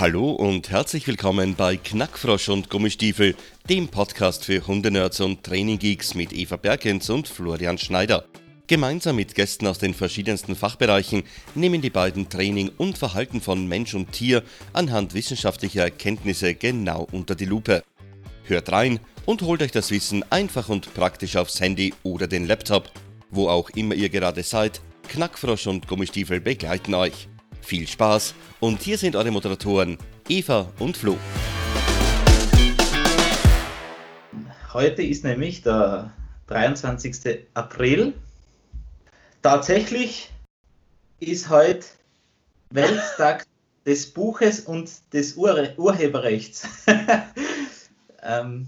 Hallo und herzlich willkommen bei Knackfrosch und Gummistiefel, dem Podcast für Hundenerds und Traininggeeks mit Eva Bergens und Florian Schneider. Gemeinsam mit Gästen aus den verschiedensten Fachbereichen nehmen die beiden Training und Verhalten von Mensch und Tier anhand wissenschaftlicher Erkenntnisse genau unter die Lupe. Hört rein und holt euch das Wissen einfach und praktisch aufs Handy oder den Laptop. Wo auch immer ihr gerade seid, Knackfrosch und Gummistiefel begleiten euch. Viel Spaß und hier sind eure Moderatoren Eva und Flo. Heute ist nämlich der 23. April. Tatsächlich ist heute Welttag des Buches und des Ur Urheberrechts. ähm,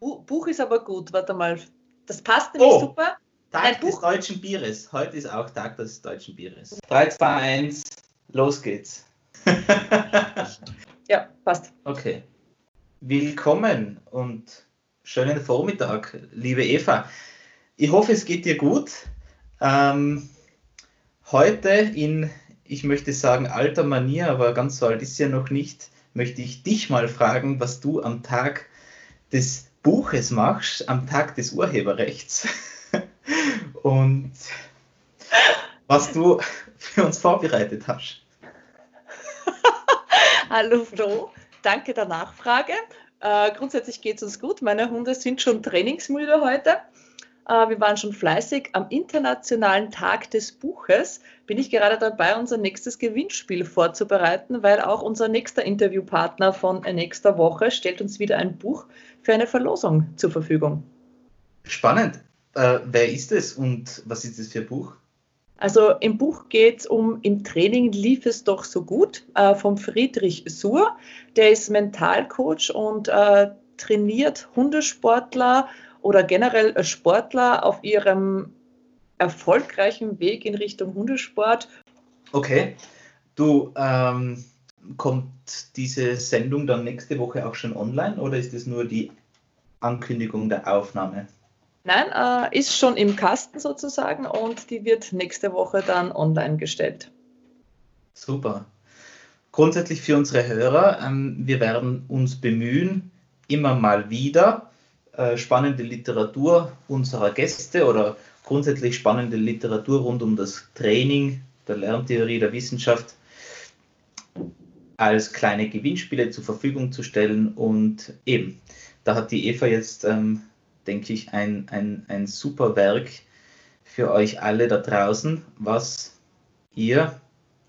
Buch ist aber gut, warte mal. Das passt nämlich oh, super. Tag Ein des Buch. deutschen Bieres. Heute ist auch Tag des deutschen Bieres. 3, 2, 1, los geht's. ja, passt. Okay. Willkommen und schönen Vormittag, liebe Eva. Ich hoffe, es geht dir gut. Ähm, heute in, ich möchte sagen, alter Manier, aber ganz so alt ist ja noch nicht, möchte ich dich mal fragen, was du am Tag des Buches machst, am Tag des Urheberrechts. Und was du für uns vorbereitet hast. Hallo Flo, danke der Nachfrage. Äh, grundsätzlich geht es uns gut. Meine Hunde sind schon trainingsmüde heute. Äh, wir waren schon fleißig. Am Internationalen Tag des Buches bin ich gerade dabei, unser nächstes Gewinnspiel vorzubereiten, weil auch unser nächster Interviewpartner von nächster Woche stellt uns wieder ein Buch für eine Verlosung zur Verfügung. Spannend. Äh, wer ist es und was ist es für ein Buch? Also im Buch geht es um Im Training lief es doch so gut äh, vom Friedrich Suhr. Der ist Mentalcoach und äh, trainiert Hundesportler oder generell Sportler auf ihrem erfolgreichen Weg in Richtung Hundesport. Okay. Du, ähm, kommt diese Sendung dann nächste Woche auch schon online oder ist es nur die Ankündigung der Aufnahme? Nein, äh, ist schon im Kasten sozusagen und die wird nächste Woche dann online gestellt. Super. Grundsätzlich für unsere Hörer, ähm, wir werden uns bemühen, immer mal wieder äh, spannende Literatur unserer Gäste oder grundsätzlich spannende Literatur rund um das Training, der Lerntheorie, der Wissenschaft als kleine Gewinnspiele zur Verfügung zu stellen. Und eben, da hat die Eva jetzt ähm, denke ich, ein, ein, ein super Werk für euch alle da draußen, was ihr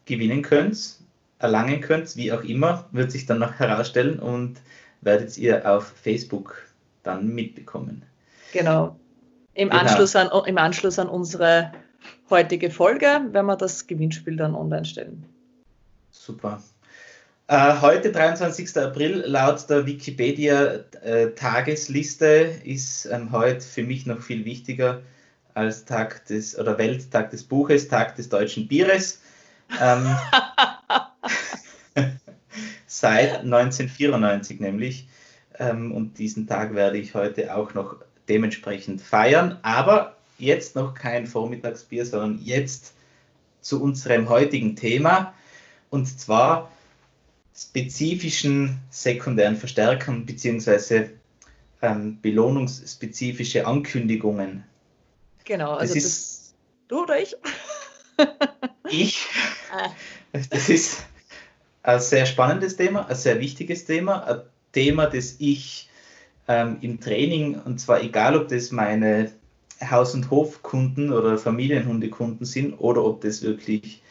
gewinnen könnt, erlangen könnt, wie auch immer, wird sich dann noch herausstellen und werdet ihr auf Facebook dann mitbekommen. Genau. Im, genau. Anschluss, an, Im Anschluss an unsere heutige Folge werden wir das Gewinnspiel dann online stellen. Super. Äh, heute, 23. April, laut der Wikipedia-Tagesliste äh, ist ähm, heute für mich noch viel wichtiger als Tag des oder Welttag des Buches, Tag des deutschen Bieres. Ähm, seit 1994 nämlich. Ähm, und diesen Tag werde ich heute auch noch dementsprechend feiern. Aber jetzt noch kein Vormittagsbier, sondern jetzt zu unserem heutigen Thema. Und zwar spezifischen sekundären Verstärkern bzw. Ähm, belohnungsspezifische Ankündigungen. Genau, also das, ist, du oder ich? ich. Ah. Das ist ein sehr spannendes Thema, ein sehr wichtiges Thema, ein Thema, das ich ähm, im Training, und zwar egal, ob das meine Haus- und Hofkunden oder Familienhundekunden sind oder ob das wirklich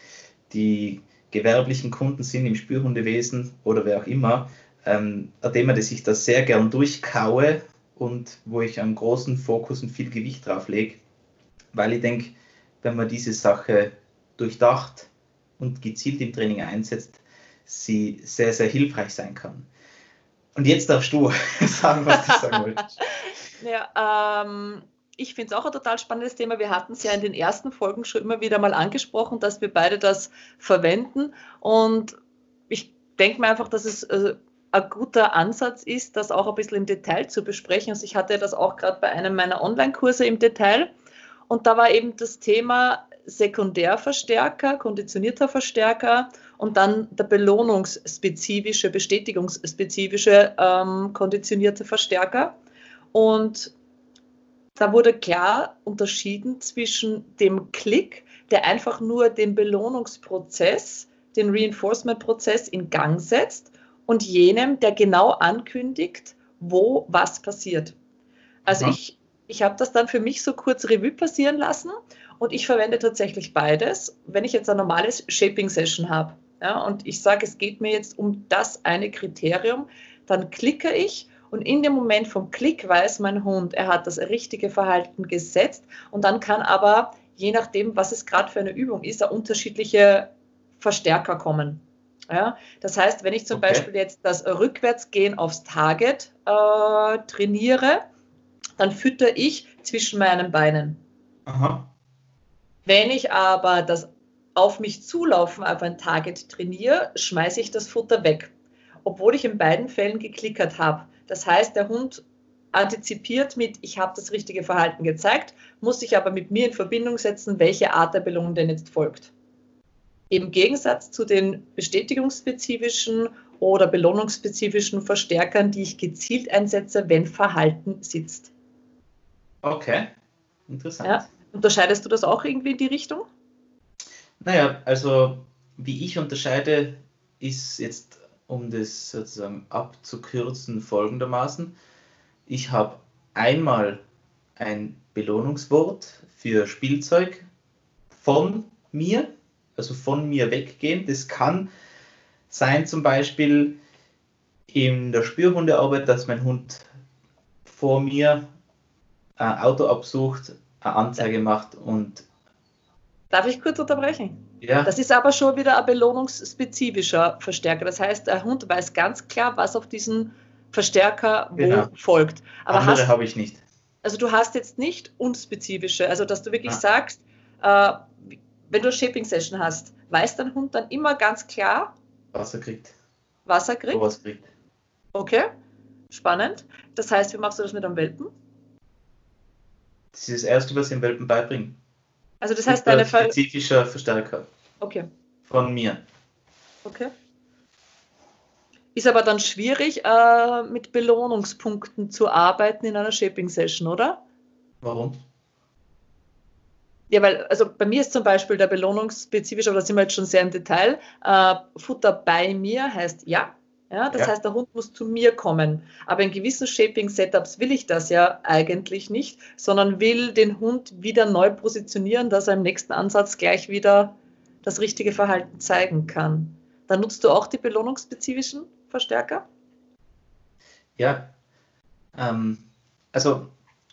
die gewerblichen Kunden sind im Spürhundewesen oder wer auch immer, ähm, ein Thema, das ich da sehr gern durchkaue und wo ich einen großen Fokus und viel Gewicht drauf lege, weil ich denke, wenn man diese Sache durchdacht und gezielt im Training einsetzt, sie sehr, sehr hilfreich sein kann. Und jetzt darfst du sagen, was du sagen wolltest. Ja, ähm, ich finde es auch ein total spannendes Thema. Wir hatten es ja in den ersten Folgen schon immer wieder mal angesprochen, dass wir beide das verwenden. Und ich denke mir einfach, dass es äh, ein guter Ansatz ist, das auch ein bisschen im Detail zu besprechen. Also ich hatte das auch gerade bei einem meiner Online-Kurse im Detail. Und da war eben das Thema Sekundärverstärker, konditionierter Verstärker und dann der belohnungsspezifische, bestätigungsspezifische ähm, konditionierte Verstärker. Und da wurde klar unterschieden zwischen dem Klick, der einfach nur den Belohnungsprozess, den Reinforcement-Prozess in Gang setzt und jenem, der genau ankündigt, wo was passiert. Also Aha. ich, ich habe das dann für mich so kurz Revue passieren lassen und ich verwende tatsächlich beides. Wenn ich jetzt ein normales Shaping-Session habe, ja, und ich sage, es geht mir jetzt um das eine Kriterium, dann klicke ich und in dem Moment vom Klick weiß mein Hund, er hat das richtige Verhalten gesetzt und dann kann aber, je nachdem, was es gerade für eine Übung ist, unterschiedliche Verstärker kommen. Ja, das heißt, wenn ich zum okay. Beispiel jetzt das Rückwärtsgehen aufs Target äh, trainiere, dann fütter ich zwischen meinen Beinen. Aha. Wenn ich aber das auf mich zulaufen auf ein Target trainiere, schmeiße ich das Futter weg, obwohl ich in beiden Fällen geklickert habe. Das heißt, der Hund antizipiert mit, ich habe das richtige Verhalten gezeigt, muss sich aber mit mir in Verbindung setzen, welche Art der Belohnung denn jetzt folgt. Im Gegensatz zu den bestätigungsspezifischen oder belohnungsspezifischen Verstärkern, die ich gezielt einsetze, wenn Verhalten sitzt. Okay, interessant. Ja. Unterscheidest du das auch irgendwie in die Richtung? Naja, also wie ich unterscheide, ist jetzt, um das sozusagen abzukürzen, folgendermaßen. Ich habe einmal ein Belohnungswort für Spielzeug von mir, also von mir weggehen. Das kann sein zum Beispiel in der Spürhundearbeit, dass mein Hund vor mir ein Auto absucht, eine Anzeige macht und Darf ich kurz unterbrechen? Ja. Das ist aber schon wieder ein belohnungsspezifischer Verstärker. Das heißt, der Hund weiß ganz klar, was auf diesen Verstärker wo genau. folgt. Aber Andere habe ich nicht. Also du hast jetzt nicht unspezifische, also dass du wirklich ja. sagst, äh, wenn du eine Shaping Session hast, weiß dein Hund dann immer ganz klar, was er kriegt. Was er kriegt? Was kriegt. Okay, spannend. Das heißt, wie machst du das mit einem Welpen? Das ist das Erste, was ich dem Welpen beibringe. Also das heißt deine Ver spezifischer Verstärker. Okay. Von mir. Okay. Ist aber dann schwierig, äh, mit Belohnungspunkten zu arbeiten in einer Shaping-Session, oder? Warum? Ja, weil, also bei mir ist zum Beispiel der belohnungsspezifische, aber da sind wir jetzt schon sehr im Detail, äh, Futter bei mir heißt ja, ja, das ja. heißt, der Hund muss zu mir kommen. Aber in gewissen Shaping-Setups will ich das ja eigentlich nicht, sondern will den Hund wieder neu positionieren, dass er im nächsten Ansatz gleich wieder das richtige Verhalten zeigen kann. Dann nutzt du auch die belohnungsspezifischen Verstärker? Ja, ähm, also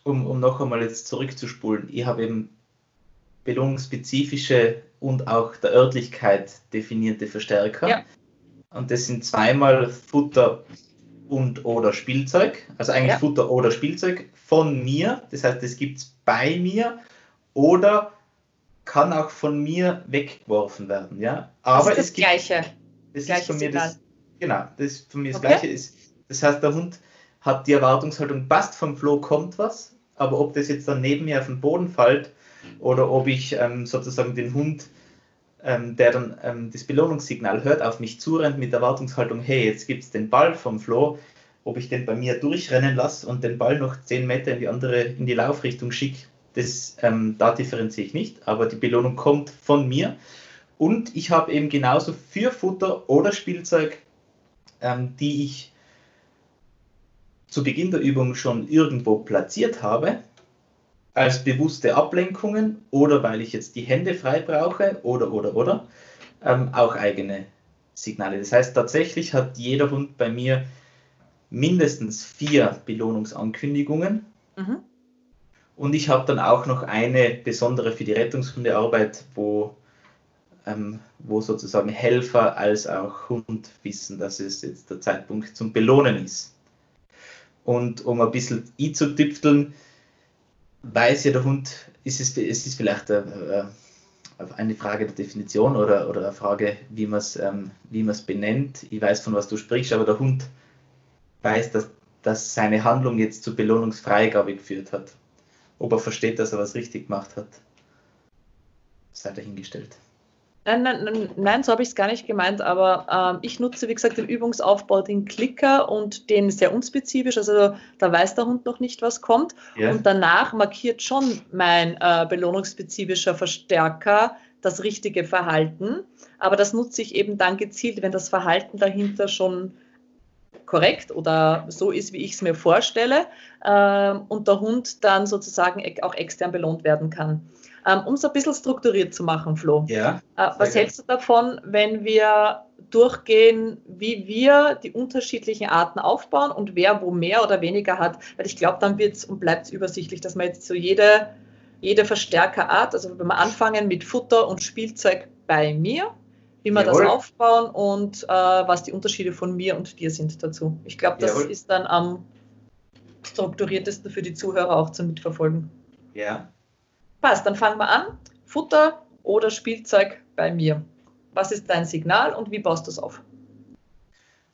um, um noch einmal jetzt zurückzuspulen, ich habe eben belohnungsspezifische und auch der Örtlichkeit definierte Verstärker. Ja. Und das sind zweimal Futter und oder Spielzeug. Also eigentlich ja. Futter oder Spielzeug von mir. Das heißt, das gibt es bei mir oder kann auch von mir weggeworfen werden. Ja? Aber das ist das es gibt, Gleiche. Das Gleiche ist von mir das, genau, das ist von mir das okay. Gleiche. Ist, das heißt, der Hund hat die Erwartungshaltung, passt vom Floh, kommt was. Aber ob das jetzt dann neben mir auf den Boden fällt oder ob ich ähm, sozusagen den Hund ähm, der dann ähm, das Belohnungssignal hört, auf mich zurennt mit Erwartungshaltung, hey, jetzt gibt es den Ball vom Flo, ob ich den bei mir durchrennen lasse und den Ball noch 10 Meter in die andere, in die Laufrichtung schicke, das, ähm, da differenziere ich nicht, aber die Belohnung kommt von mir. Und ich habe eben genauso für Futter oder Spielzeug, ähm, die ich zu Beginn der Übung schon irgendwo platziert habe, als bewusste Ablenkungen oder weil ich jetzt die Hände frei brauche oder oder oder ähm, auch eigene Signale. Das heißt, tatsächlich hat jeder Hund bei mir mindestens vier Belohnungsankündigungen. Mhm. Und ich habe dann auch noch eine besondere für die Rettungshundearbeit, wo, ähm, wo sozusagen Helfer als auch Hund wissen, dass es jetzt der Zeitpunkt zum Belohnen ist. Und um ein bisschen i zu tüpfeln, weiß ja der Hund, ist es, ist vielleicht eine, eine Frage der Definition oder, oder eine Frage, wie man es ähm, benennt. Ich weiß, von was du sprichst, aber der Hund weiß, dass, dass seine Handlung jetzt zur Belohnungsfreigabe geführt hat. Ob er versteht, dass er was richtig gemacht hat, sei dahingestellt. Nein, nein, nein, nein so habe ich es gar nicht gemeint, aber ähm, ich nutze, wie gesagt, den Übungsaufbau, den Klicker und den sehr unspezifisch, also da weiß der Hund noch nicht, was kommt. Ja. Und danach markiert schon mein äh, belohnungsspezifischer Verstärker das richtige Verhalten. Aber das nutze ich eben dann gezielt, wenn das Verhalten dahinter schon korrekt oder so ist, wie ich es mir vorstelle äh, und der Hund dann sozusagen auch extern belohnt werden kann. Ähm, um es ein bisschen strukturiert zu machen, Flo. Ja, äh, was hältst du davon, wenn wir durchgehen, wie wir die unterschiedlichen Arten aufbauen und wer wo mehr oder weniger hat? Weil ich glaube, dann wird es und bleibt es übersichtlich, dass man jetzt so jede, jede Verstärkerart, also wenn wir anfangen mit Futter und Spielzeug bei mir, wie wir Jawohl. das aufbauen und äh, was die Unterschiede von mir und dir sind dazu. Ich glaube, das Jawohl. ist dann am strukturiertesten für die Zuhörer auch zum Mitverfolgen. Ja. Passt, dann fangen wir an. Futter oder Spielzeug bei mir. Was ist dein Signal und wie baust du es auf?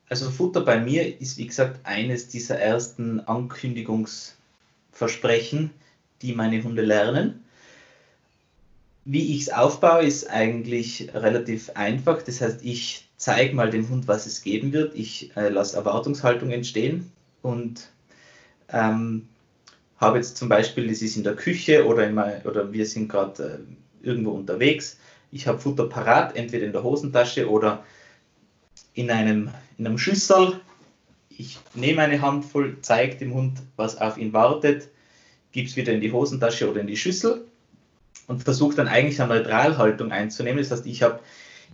Also Futter bei mir ist wie gesagt eines dieser ersten Ankündigungsversprechen, die meine Hunde lernen. Wie ich es aufbaue, ist eigentlich relativ einfach. Das heißt, ich zeige mal dem Hund, was es geben wird. Ich äh, lasse Erwartungshaltung entstehen und ähm, habe jetzt zum Beispiel, das ist in der Küche oder, in mein, oder wir sind gerade äh, irgendwo unterwegs. Ich habe Futter parat, entweder in der Hosentasche oder in einem, in einem Schüssel. Ich nehme eine Handvoll, zeige dem Hund, was auf ihn wartet, gebe es wieder in die Hosentasche oder in die Schüssel und versuche dann eigentlich eine Neutralhaltung einzunehmen. Das heißt, ich habe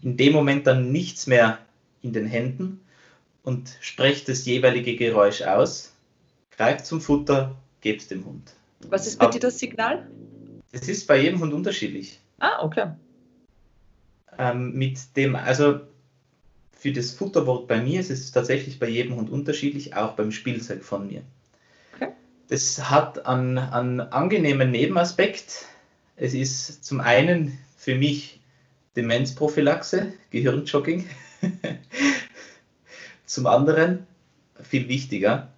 in dem Moment dann nichts mehr in den Händen und spreche das jeweilige Geräusch aus, greife zum Futter, gebe es dem Hund. Was ist bei Aber, dir das Signal? Es ist bei jedem Hund unterschiedlich. Ah, okay. Ähm, mit dem, also für das Futterwort bei mir ist es tatsächlich bei jedem Hund unterschiedlich, auch beim Spielzeug von mir. Okay. Das hat einen, einen angenehmen Nebenaspekt. Es ist zum einen für mich Demenzprophylaxe, Gehirnjogging. zum anderen, viel wichtiger,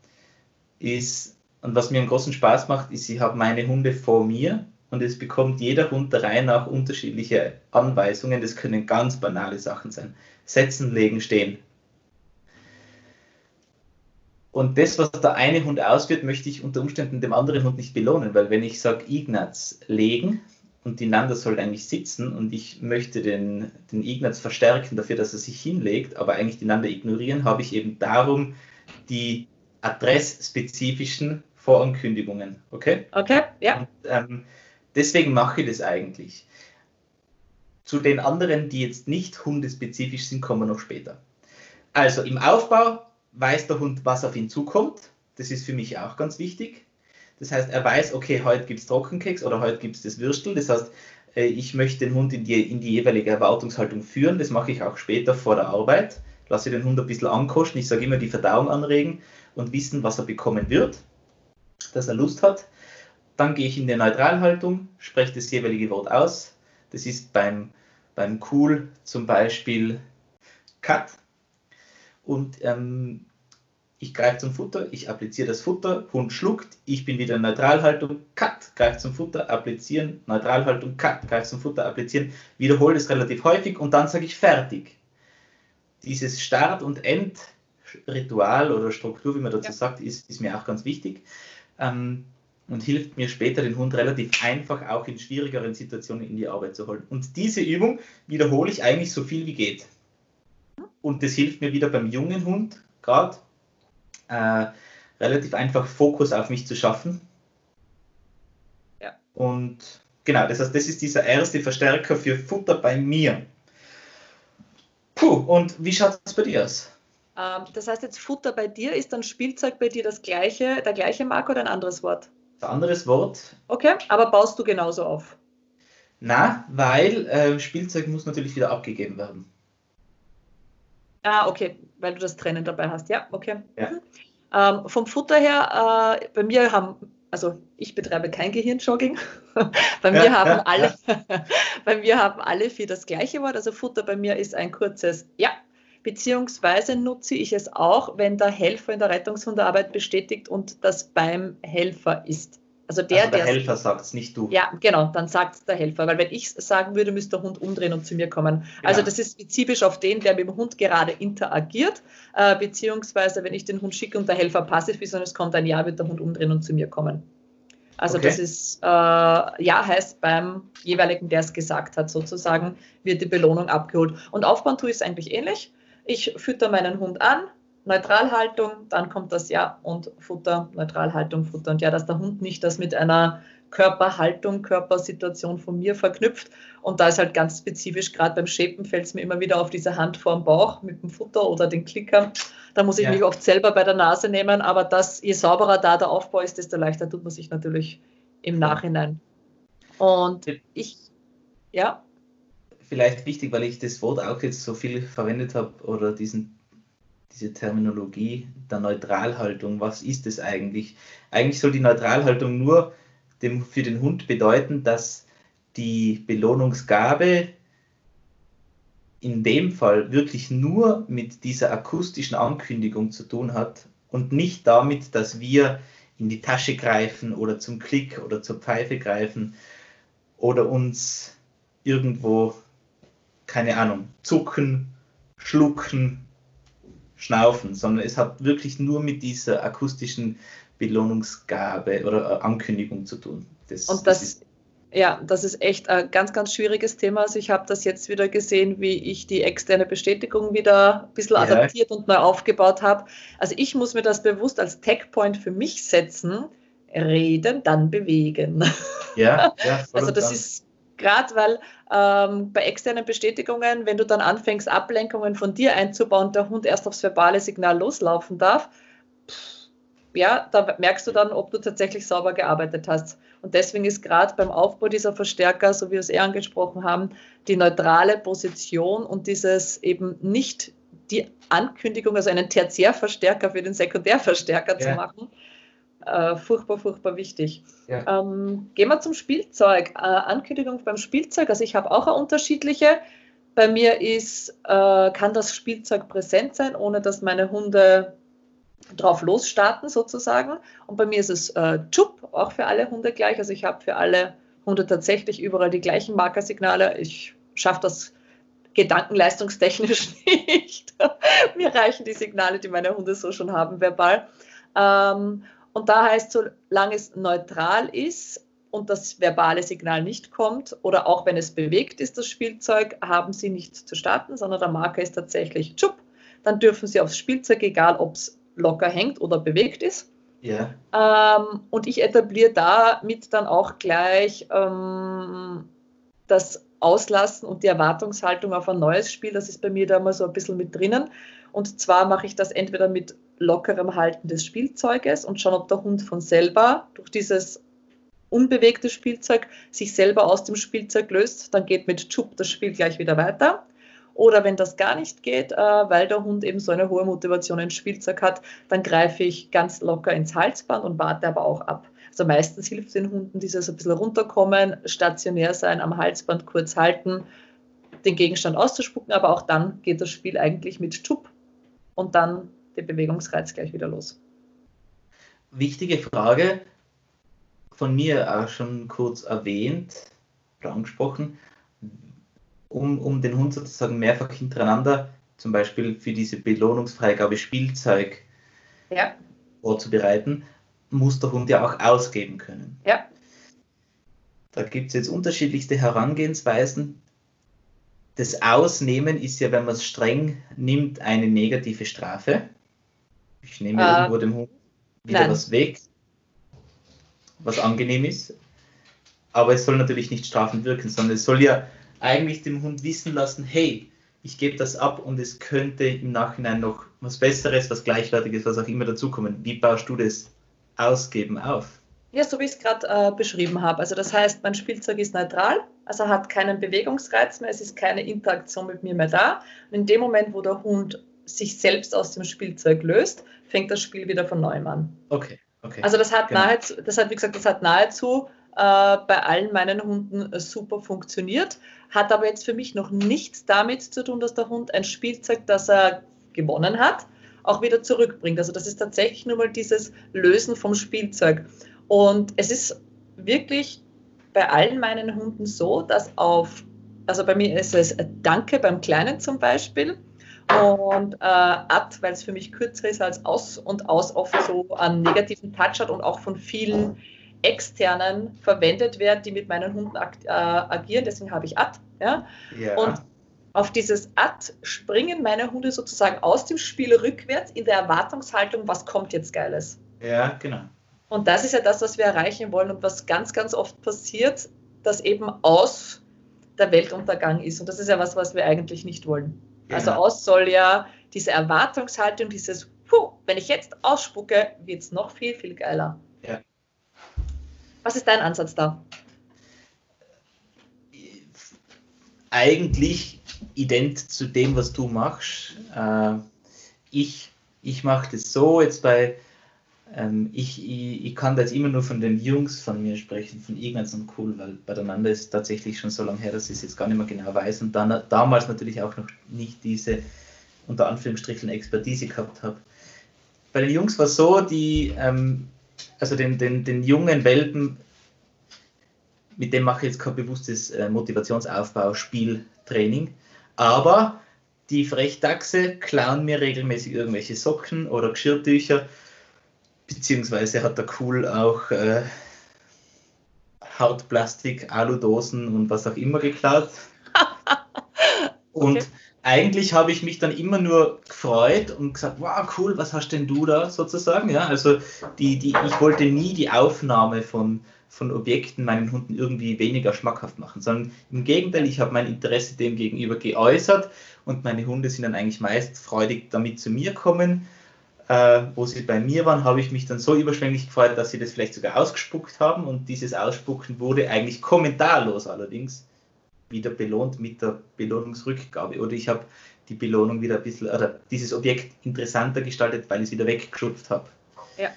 ist und was mir einen großen Spaß macht, ist, ich habe meine Hunde vor mir und es bekommt jeder Hund der Reihe nach unterschiedliche Anweisungen. Das können ganz banale Sachen sein. Setzen, legen, stehen. Und das, was der eine Hund ausführt, möchte ich unter Umständen dem anderen Hund nicht belohnen, weil wenn ich sage, Ignaz legen und die Nanda soll eigentlich sitzen und ich möchte den, den Ignaz verstärken dafür, dass er sich hinlegt, aber eigentlich die Nanda ignorieren, habe ich eben darum die adressspezifischen Vorankündigungen. Okay? Okay, ja. Und, ähm, deswegen mache ich das eigentlich. Zu den anderen, die jetzt nicht hundespezifisch sind, kommen wir noch später. Also im Aufbau weiß der Hund, was auf ihn zukommt. Das ist für mich auch ganz wichtig. Das heißt, er weiß, okay, heute gibt es Trockenkeks oder heute gibt es das Würstel. Das heißt, äh, ich möchte den Hund in die, in die jeweilige Erwartungshaltung führen. Das mache ich auch später vor der Arbeit. Lasse den Hund ein bisschen ankosten. Ich sage immer, die Verdauung anregen und wissen, was er bekommen wird dass er Lust hat. Dann gehe ich in die Neutralhaltung, spreche das jeweilige Wort aus. Das ist beim, beim Cool zum Beispiel Cut. Und ähm, ich greife zum Futter, ich appliziere das Futter, Hund schluckt, ich bin wieder in Neutralhaltung, Cut, greife zum Futter, applizieren, Neutralhaltung, Cut, greife zum Futter, applizieren, wiederhole das relativ häufig und dann sage ich fertig. Dieses Start- und Endritual oder Struktur, wie man dazu ja. sagt, ist, ist mir auch ganz wichtig ähm, und hilft mir später, den Hund relativ einfach auch in schwierigeren Situationen in die Arbeit zu holen. Und diese Übung wiederhole ich eigentlich so viel wie geht. Und das hilft mir wieder beim jungen Hund gerade äh, relativ einfach Fokus auf mich zu schaffen. Ja. Und genau, das heißt, das ist dieser erste Verstärker für Futter bei mir. Puh, und wie schaut es bei dir aus? Ähm, das heißt jetzt Futter bei dir, ist dann Spielzeug bei dir das gleiche, der gleiche Mark oder ein anderes Wort? Ein anderes Wort. Okay, aber baust du genauso auf? Na, weil äh, Spielzeug muss natürlich wieder abgegeben werden. Ah, okay, weil du das Trennen dabei hast. Ja, okay. Ja. Mhm. Ähm, vom Futter her, äh, bei mir haben, also ich betreibe kein Gehirnjogging. bei, mir ja, haben ja, alle, bei mir haben alle vier das gleiche Wort. Also Futter bei mir ist ein kurzes Ja, beziehungsweise nutze ich es auch, wenn der Helfer in der Rettungshundearbeit bestätigt und das beim Helfer ist. Also der, also der Helfer sagt es, nicht du. Ja, genau, dann sagt es der Helfer. Weil wenn ich es sagen würde, müsste der Hund umdrehen und zu mir kommen. Genau. Also das ist spezifisch auf den, der mit dem Hund gerade interagiert, äh, beziehungsweise wenn ich den Hund schicke und der Helfer passiv ist und es kommt ein Ja, wird der Hund umdrehen und zu mir kommen. Also okay. das ist, äh, ja heißt beim jeweiligen, der es gesagt hat, sozusagen, wird die Belohnung abgeholt. Und ich es eigentlich ähnlich. Ich fütter meinen Hund an, Neutralhaltung, dann kommt das Ja und Futter, Neutralhaltung, Futter. Und ja, dass der Hund nicht das mit einer Körperhaltung, Körpersituation von mir verknüpft. Und da ist halt ganz spezifisch, gerade beim Shapen fällt es mir immer wieder auf diese Hand vor dem Bauch mit dem Futter oder den Klicker. Da muss ich ja. mich oft selber bei der Nase nehmen, aber das, je sauberer da der Aufbau ist, desto leichter tut man sich natürlich im Nachhinein. Und ich, ja. Vielleicht wichtig, weil ich das Wort auch jetzt so viel verwendet habe oder diesen diese Terminologie der Neutralhaltung. Was ist es eigentlich? Eigentlich soll die Neutralhaltung nur dem, für den Hund bedeuten, dass die Belohnungsgabe in dem Fall wirklich nur mit dieser akustischen Ankündigung zu tun hat und nicht damit, dass wir in die Tasche greifen oder zum Klick oder zur Pfeife greifen oder uns irgendwo, keine Ahnung, zucken, schlucken, schnaufen, sondern es hat wirklich nur mit dieser akustischen Belohnungsgabe oder äh, Ankündigung zu tun. Das, und das, das ist ja, das ist echt ein ganz, ganz schwieriges Thema. Also ich habe das jetzt wieder gesehen, wie ich die externe Bestätigung wieder ein bisschen ja. adaptiert und neu aufgebaut habe. Also ich muss mir das bewusst als Tagpoint für mich setzen. Reden, dann bewegen. Ja, ja also das dann. ist gerade, weil ähm, bei externen Bestätigungen, wenn du dann anfängst, Ablenkungen von dir einzubauen, der Hund erst aufs verbale Signal loslaufen darf, ja, da merkst du dann, ob du tatsächlich sauber gearbeitet hast. Und deswegen ist gerade beim Aufbau dieser Verstärker, so wie wir es eher angesprochen haben, die neutrale Position und dieses eben nicht die Ankündigung, also einen Tertiärverstärker für den Sekundärverstärker ja. zu machen, äh, furchtbar, furchtbar wichtig. Ja. Ähm, gehen wir zum Spielzeug. Äh, Ankündigung beim Spielzeug, also ich habe auch eine unterschiedliche. Bei mir ist, äh, kann das Spielzeug präsent sein, ohne dass meine Hunde drauf losstarten sozusagen. Und bei mir ist es äh, Chup, auch für alle Hunde gleich. Also ich habe für alle Hunde tatsächlich überall die gleichen Markersignale. Ich schaffe das gedankenleistungstechnisch nicht. Mir reichen die Signale, die meine Hunde so schon haben, verbal. Ähm, und da heißt, solange es neutral ist und das verbale Signal nicht kommt oder auch wenn es bewegt ist, das Spielzeug, haben Sie nicht zu starten, sondern der Marker ist tatsächlich Chup. Dann dürfen Sie aufs Spielzeug, egal ob es locker hängt oder bewegt ist. Ja. Ähm, und ich etabliere damit dann auch gleich ähm, das Auslassen und die Erwartungshaltung auf ein neues Spiel. Das ist bei mir da mal so ein bisschen mit drinnen. Und zwar mache ich das entweder mit lockerem Halten des Spielzeuges und schauen, ob der Hund von selber durch dieses unbewegte Spielzeug sich selber aus dem Spielzeug löst. Dann geht mit Chup das Spiel gleich wieder weiter. Oder wenn das gar nicht geht, äh, weil der Hund eben so eine hohe Motivation ins Spielzeug hat, dann greife ich ganz locker ins Halsband und warte aber auch ab. Also meistens hilft den Hunden dieses ein bisschen runterkommen, stationär sein, am Halsband kurz halten, den Gegenstand auszuspucken, aber auch dann geht das Spiel eigentlich mit Schub und dann der Bewegungsreiz gleich wieder los. Wichtige Frage, von mir auch schon kurz erwähnt oder angesprochen um, um den Hund sozusagen mehrfach hintereinander, zum Beispiel für diese Belohnungsfreigabe Spielzeug ja. vorzubereiten, muss der Hund ja auch ausgeben können. Ja. Da gibt es jetzt unterschiedlichste Herangehensweisen. Das Ausnehmen ist ja, wenn man es streng nimmt, eine negative Strafe. Ich nehme äh, irgendwo dem Hund wieder nein. was weg, was angenehm ist. Aber es soll natürlich nicht strafend wirken, sondern es soll ja eigentlich dem Hund wissen lassen, hey, ich gebe das ab und es könnte im Nachhinein noch was Besseres, was Gleichwertiges, was auch immer dazukommen. Wie baust du das Ausgeben auf? Ja, so wie ich es gerade äh, beschrieben habe. Also das heißt, mein Spielzeug ist neutral, also hat keinen Bewegungsreiz mehr, es ist keine Interaktion mit mir mehr da. Und in dem Moment, wo der Hund sich selbst aus dem Spielzeug löst, fängt das Spiel wieder von neuem an. Okay, okay. Also das hat genau. nahezu, das hat, wie gesagt, das hat nahezu äh, bei allen meinen Hunden äh, super funktioniert. Hat aber jetzt für mich noch nichts damit zu tun, dass der Hund ein Spielzeug, das er gewonnen hat, auch wieder zurückbringt. Also das ist tatsächlich nur mal dieses Lösen vom Spielzeug. Und es ist wirklich bei allen meinen Hunden so, dass auf, also bei mir ist es Danke beim Kleinen zum Beispiel und äh, Ad, weil es für mich kürzer ist als Aus und Aus oft so einen negativen Touch hat und auch von vielen externen verwendet wird, die mit meinen Hunden äh, agieren. Deswegen habe ich Ad. Ja? ja. Und auf dieses Ad springen meine Hunde sozusagen aus dem Spiel rückwärts in der Erwartungshaltung, was kommt jetzt Geiles. Ja, genau. Und das ist ja das, was wir erreichen wollen und was ganz, ganz oft passiert, dass eben aus der Weltuntergang ist. Und das ist ja was, was wir eigentlich nicht wollen. Genau. Also aus soll ja diese Erwartungshaltung, dieses, puh, wenn ich jetzt ausspucke, wird es noch viel, viel geiler. Ja. Was ist dein Ansatz da? Eigentlich ident zu dem, was du machst. Äh, ich ich mache das so, jetzt bei, ähm, ich, ich, ich, kann da jetzt immer nur von den Jungs von mir sprechen, von Ignaz und Cool, weil beieinander ist tatsächlich schon so lange her, dass ich es jetzt gar nicht mehr genau weiß und dann damals natürlich auch noch nicht diese unter Anführungsstrichen Expertise gehabt habe. Bei den Jungs war es so, die, ähm, also den, den, den jungen Welpen, mit dem mache ich jetzt kein bewusstes äh, Motivationsaufbau, Spiel, Training, aber die Frechdachse klauen mir regelmäßig irgendwelche Socken oder Geschirrtücher, beziehungsweise hat der Cool auch äh, Hartplastik, Aludosen und was auch immer geklaut. und okay. eigentlich habe ich mich dann immer nur gefreut und gesagt, wow, cool, was hast denn du da sozusagen? Ja, also die, die, ich wollte nie die Aufnahme von, von Objekten meinen Hunden irgendwie weniger schmackhaft machen, sondern im Gegenteil, ich habe mein Interesse dem gegenüber geäußert und meine Hunde sind dann eigentlich meist freudig damit zu mir kommen. Äh, wo sie bei mir waren, habe ich mich dann so überschwänglich gefreut, dass sie das vielleicht sogar ausgespuckt haben und dieses Ausspucken wurde eigentlich kommentarlos allerdings wieder belohnt mit der Belohnungsrückgabe oder ich habe die Belohnung wieder ein bisschen oder dieses Objekt interessanter gestaltet, weil ich es wieder weggeschupft habe. Ja.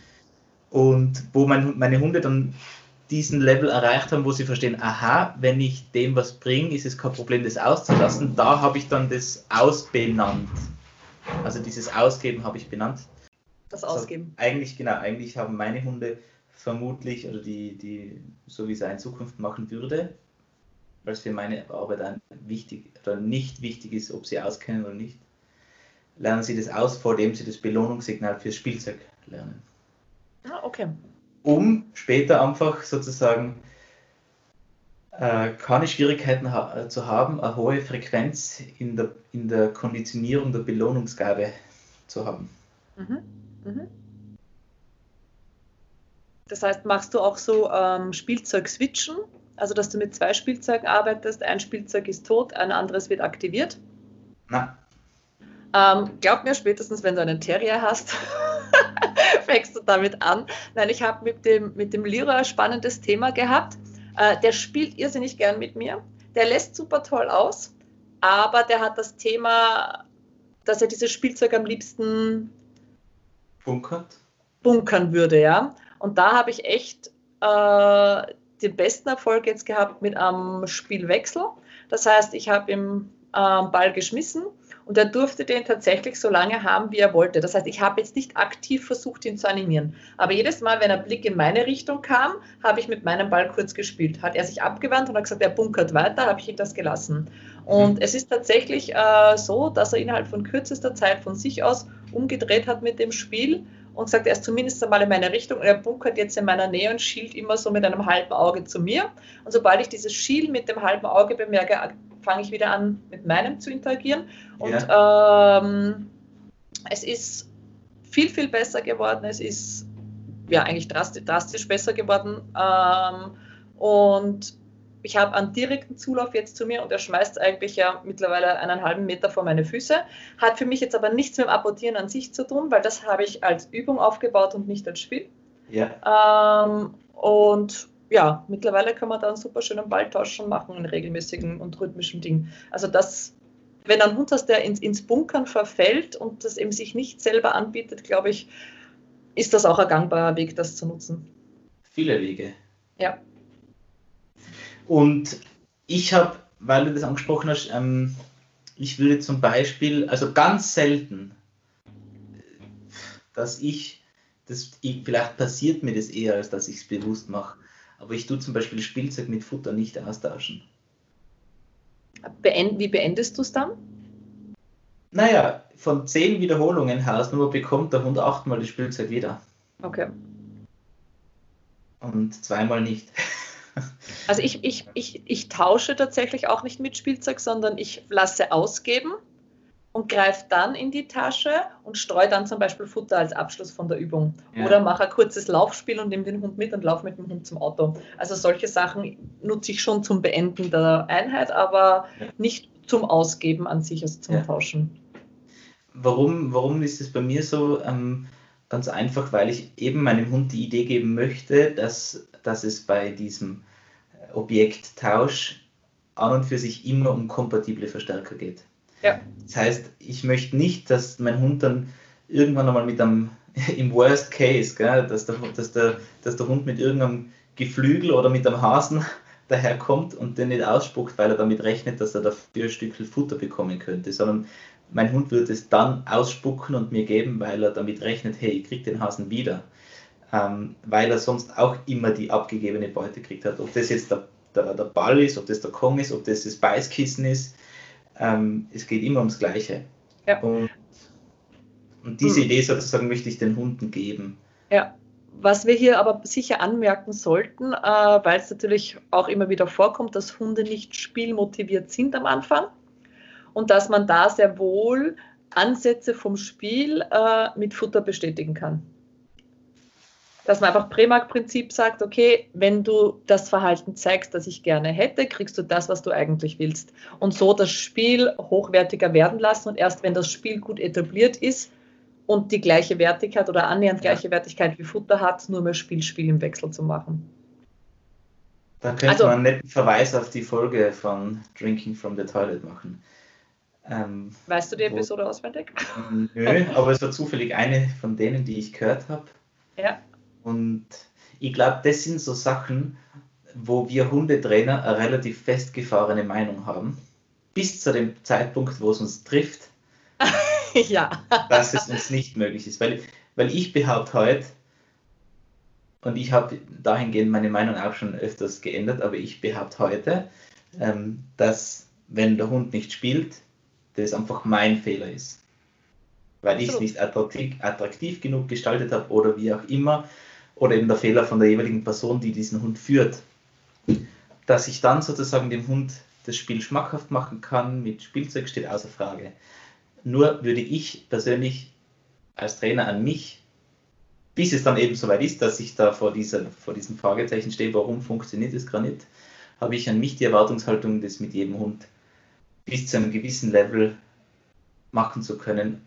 Und wo mein, meine Hunde dann diesen Level erreicht haben, wo sie verstehen, aha, wenn ich dem was bringe, ist es kein Problem, das auszulassen. Da habe ich dann das ausbenannt. Also dieses Ausgeben habe ich benannt. Das also Ausgeben. Eigentlich, genau, eigentlich haben meine Hunde vermutlich, oder die, die, so wie es in Zukunft machen würde, weil es für meine Arbeit ein wichtig oder nicht wichtig ist, ob sie auskennen oder nicht, lernen sie das aus, vor dem sie das Belohnungssignal fürs Spielzeug lernen. Ah, okay um später einfach sozusagen äh, keine Schwierigkeiten ha äh, zu haben, eine hohe Frequenz in der, in der Konditionierung der Belohnungsgabe zu haben. Mhm. Mhm. Das heißt, machst du auch so ähm, Spielzeug-Switchen? Also, dass du mit zwei Spielzeugen arbeitest, ein Spielzeug ist tot, ein anderes wird aktiviert? Nein. Ähm, glaub mir, spätestens wenn du einen Terrier hast, fängst du damit an. Nein, ich habe mit dem, mit dem Lyra ein spannendes Thema gehabt. Äh, der spielt irrsinnig gern mit mir. Der lässt super toll aus, aber der hat das Thema, dass er dieses Spielzeug am liebsten bunkert. bunkern würde, ja. Und da habe ich echt äh, den besten Erfolg jetzt gehabt mit einem Spielwechsel. Das heißt, ich habe ihm äh, Ball geschmissen und er durfte den tatsächlich so lange haben, wie er wollte. Das heißt, ich habe jetzt nicht aktiv versucht, ihn zu animieren. Aber jedes Mal, wenn ein Blick in meine Richtung kam, habe ich mit meinem Ball kurz gespielt. Hat er sich abgewandt und hat gesagt, er bunkert weiter, habe ich ihm das gelassen. Und mhm. es ist tatsächlich äh, so, dass er innerhalb von kürzester Zeit von sich aus umgedreht hat mit dem Spiel und gesagt, er ist zumindest einmal in meine Richtung und er bunkert jetzt in meiner Nähe und schielt immer so mit einem halben Auge zu mir. Und sobald ich dieses Schielen mit dem halben Auge bemerke, fange ich wieder an, mit meinem zu interagieren. Und ja. ähm, es ist viel, viel besser geworden. Es ist ja eigentlich drastisch, drastisch besser geworden. Ähm, und ich habe einen direkten Zulauf jetzt zu mir und er schmeißt eigentlich ja mittlerweile einen halben Meter vor meine Füße. Hat für mich jetzt aber nichts mit dem Apportieren an sich zu tun, weil das habe ich als Übung aufgebaut und nicht als Spiel. Ja. Ähm, und ja, mittlerweile kann man da einen super schönen Balltauschen machen in regelmäßigen und rhythmischen Dingen. Also das, wenn ein Hund hast, der ins, ins Bunkern verfällt und das eben sich nicht selber anbietet, glaube ich, ist das auch ein gangbarer Weg, das zu nutzen. Viele Wege. Ja. Und ich habe, weil du das angesprochen hast, ähm, ich würde zum Beispiel, also ganz selten, dass ich das, vielleicht passiert mir das eher, als dass ich es bewusst mache. Aber ich tue zum Beispiel Spielzeug mit Futter nicht austauschen. Beend, wie beendest du es dann? Naja, von zehn Wiederholungen Hausnummer bekommt der Hund achtmal das Spielzeug wieder. Okay. Und zweimal nicht. Also ich, ich, ich, ich tausche tatsächlich auch nicht mit Spielzeug, sondern ich lasse ausgeben und greife dann in die Tasche und streue dann zum Beispiel Futter als Abschluss von der Übung. Ja. Oder mache ein kurzes Laufspiel und nehme den Hund mit und laufe mit dem Hund zum Auto. Also solche Sachen nutze ich schon zum Beenden der Einheit, aber ja. nicht zum Ausgeben an sich, also zum ja. Tauschen. Warum, warum ist es bei mir so? Ähm, ganz einfach, weil ich eben meinem Hund die Idee geben möchte, dass, dass es bei diesem Objekttausch an und für sich immer um kompatible Verstärker geht. Ja. Das heißt, ich möchte nicht, dass mein Hund dann irgendwann einmal mit einem, im Worst Case, gell, dass, der, dass, der, dass der Hund mit irgendeinem Geflügel oder mit einem Hasen daherkommt und den nicht ausspuckt, weil er damit rechnet, dass er dafür ein Stück Futter bekommen könnte, sondern mein Hund wird es dann ausspucken und mir geben, weil er damit rechnet, hey, ich krieg den Hasen wieder. Ähm, weil er sonst auch immer die abgegebene Beute kriegt hat. Ob das jetzt der, der, der Ball ist, ob das der Kong ist, ob das das Beißkissen ist, ähm, es geht immer ums Gleiche. Ja. Und, und diese hm. Idee sozusagen möchte ich den Hunden geben. Ja. Was wir hier aber sicher anmerken sollten, äh, weil es natürlich auch immer wieder vorkommt, dass Hunde nicht spielmotiviert sind am Anfang und dass man da sehr wohl Ansätze vom Spiel äh, mit Futter bestätigen kann dass man einfach Prämark-Prinzip sagt, okay, wenn du das Verhalten zeigst, das ich gerne hätte, kriegst du das, was du eigentlich willst. Und so das Spiel hochwertiger werden lassen und erst wenn das Spiel gut etabliert ist und die gleiche Wertigkeit oder annähernd gleiche Wertigkeit wie Futter hat, nur mehr Spiel, Spiel im Wechsel zu machen. Da könnte also, man einen netten Verweis auf die Folge von Drinking from the Toilet machen. Ähm, weißt du die Episode wo, auswendig? Nö, aber es war zufällig eine von denen, die ich gehört habe. Ja. Und ich glaube, das sind so Sachen, wo wir Hundetrainer eine relativ festgefahrene Meinung haben, bis zu dem Zeitpunkt, wo es uns trifft, ja. dass es uns nicht möglich ist. Weil, weil ich behaupte heute, und ich habe dahingehend meine Meinung auch schon öfters geändert, aber ich behaupte heute, ähm, dass wenn der Hund nicht spielt, das einfach mein Fehler ist. Weil ich es nicht attraktiv, attraktiv genug gestaltet habe oder wie auch immer oder eben der Fehler von der jeweiligen Person, die diesen Hund führt, dass ich dann sozusagen dem Hund das Spiel schmackhaft machen kann mit Spielzeug steht außer Frage. Nur würde ich persönlich als Trainer an mich, bis es dann eben soweit ist, dass ich da vor, dieser, vor diesem Fragezeichen stehe, warum funktioniert das gerade nicht, habe ich an mich die Erwartungshaltung, das mit jedem Hund bis zu einem gewissen Level machen zu können,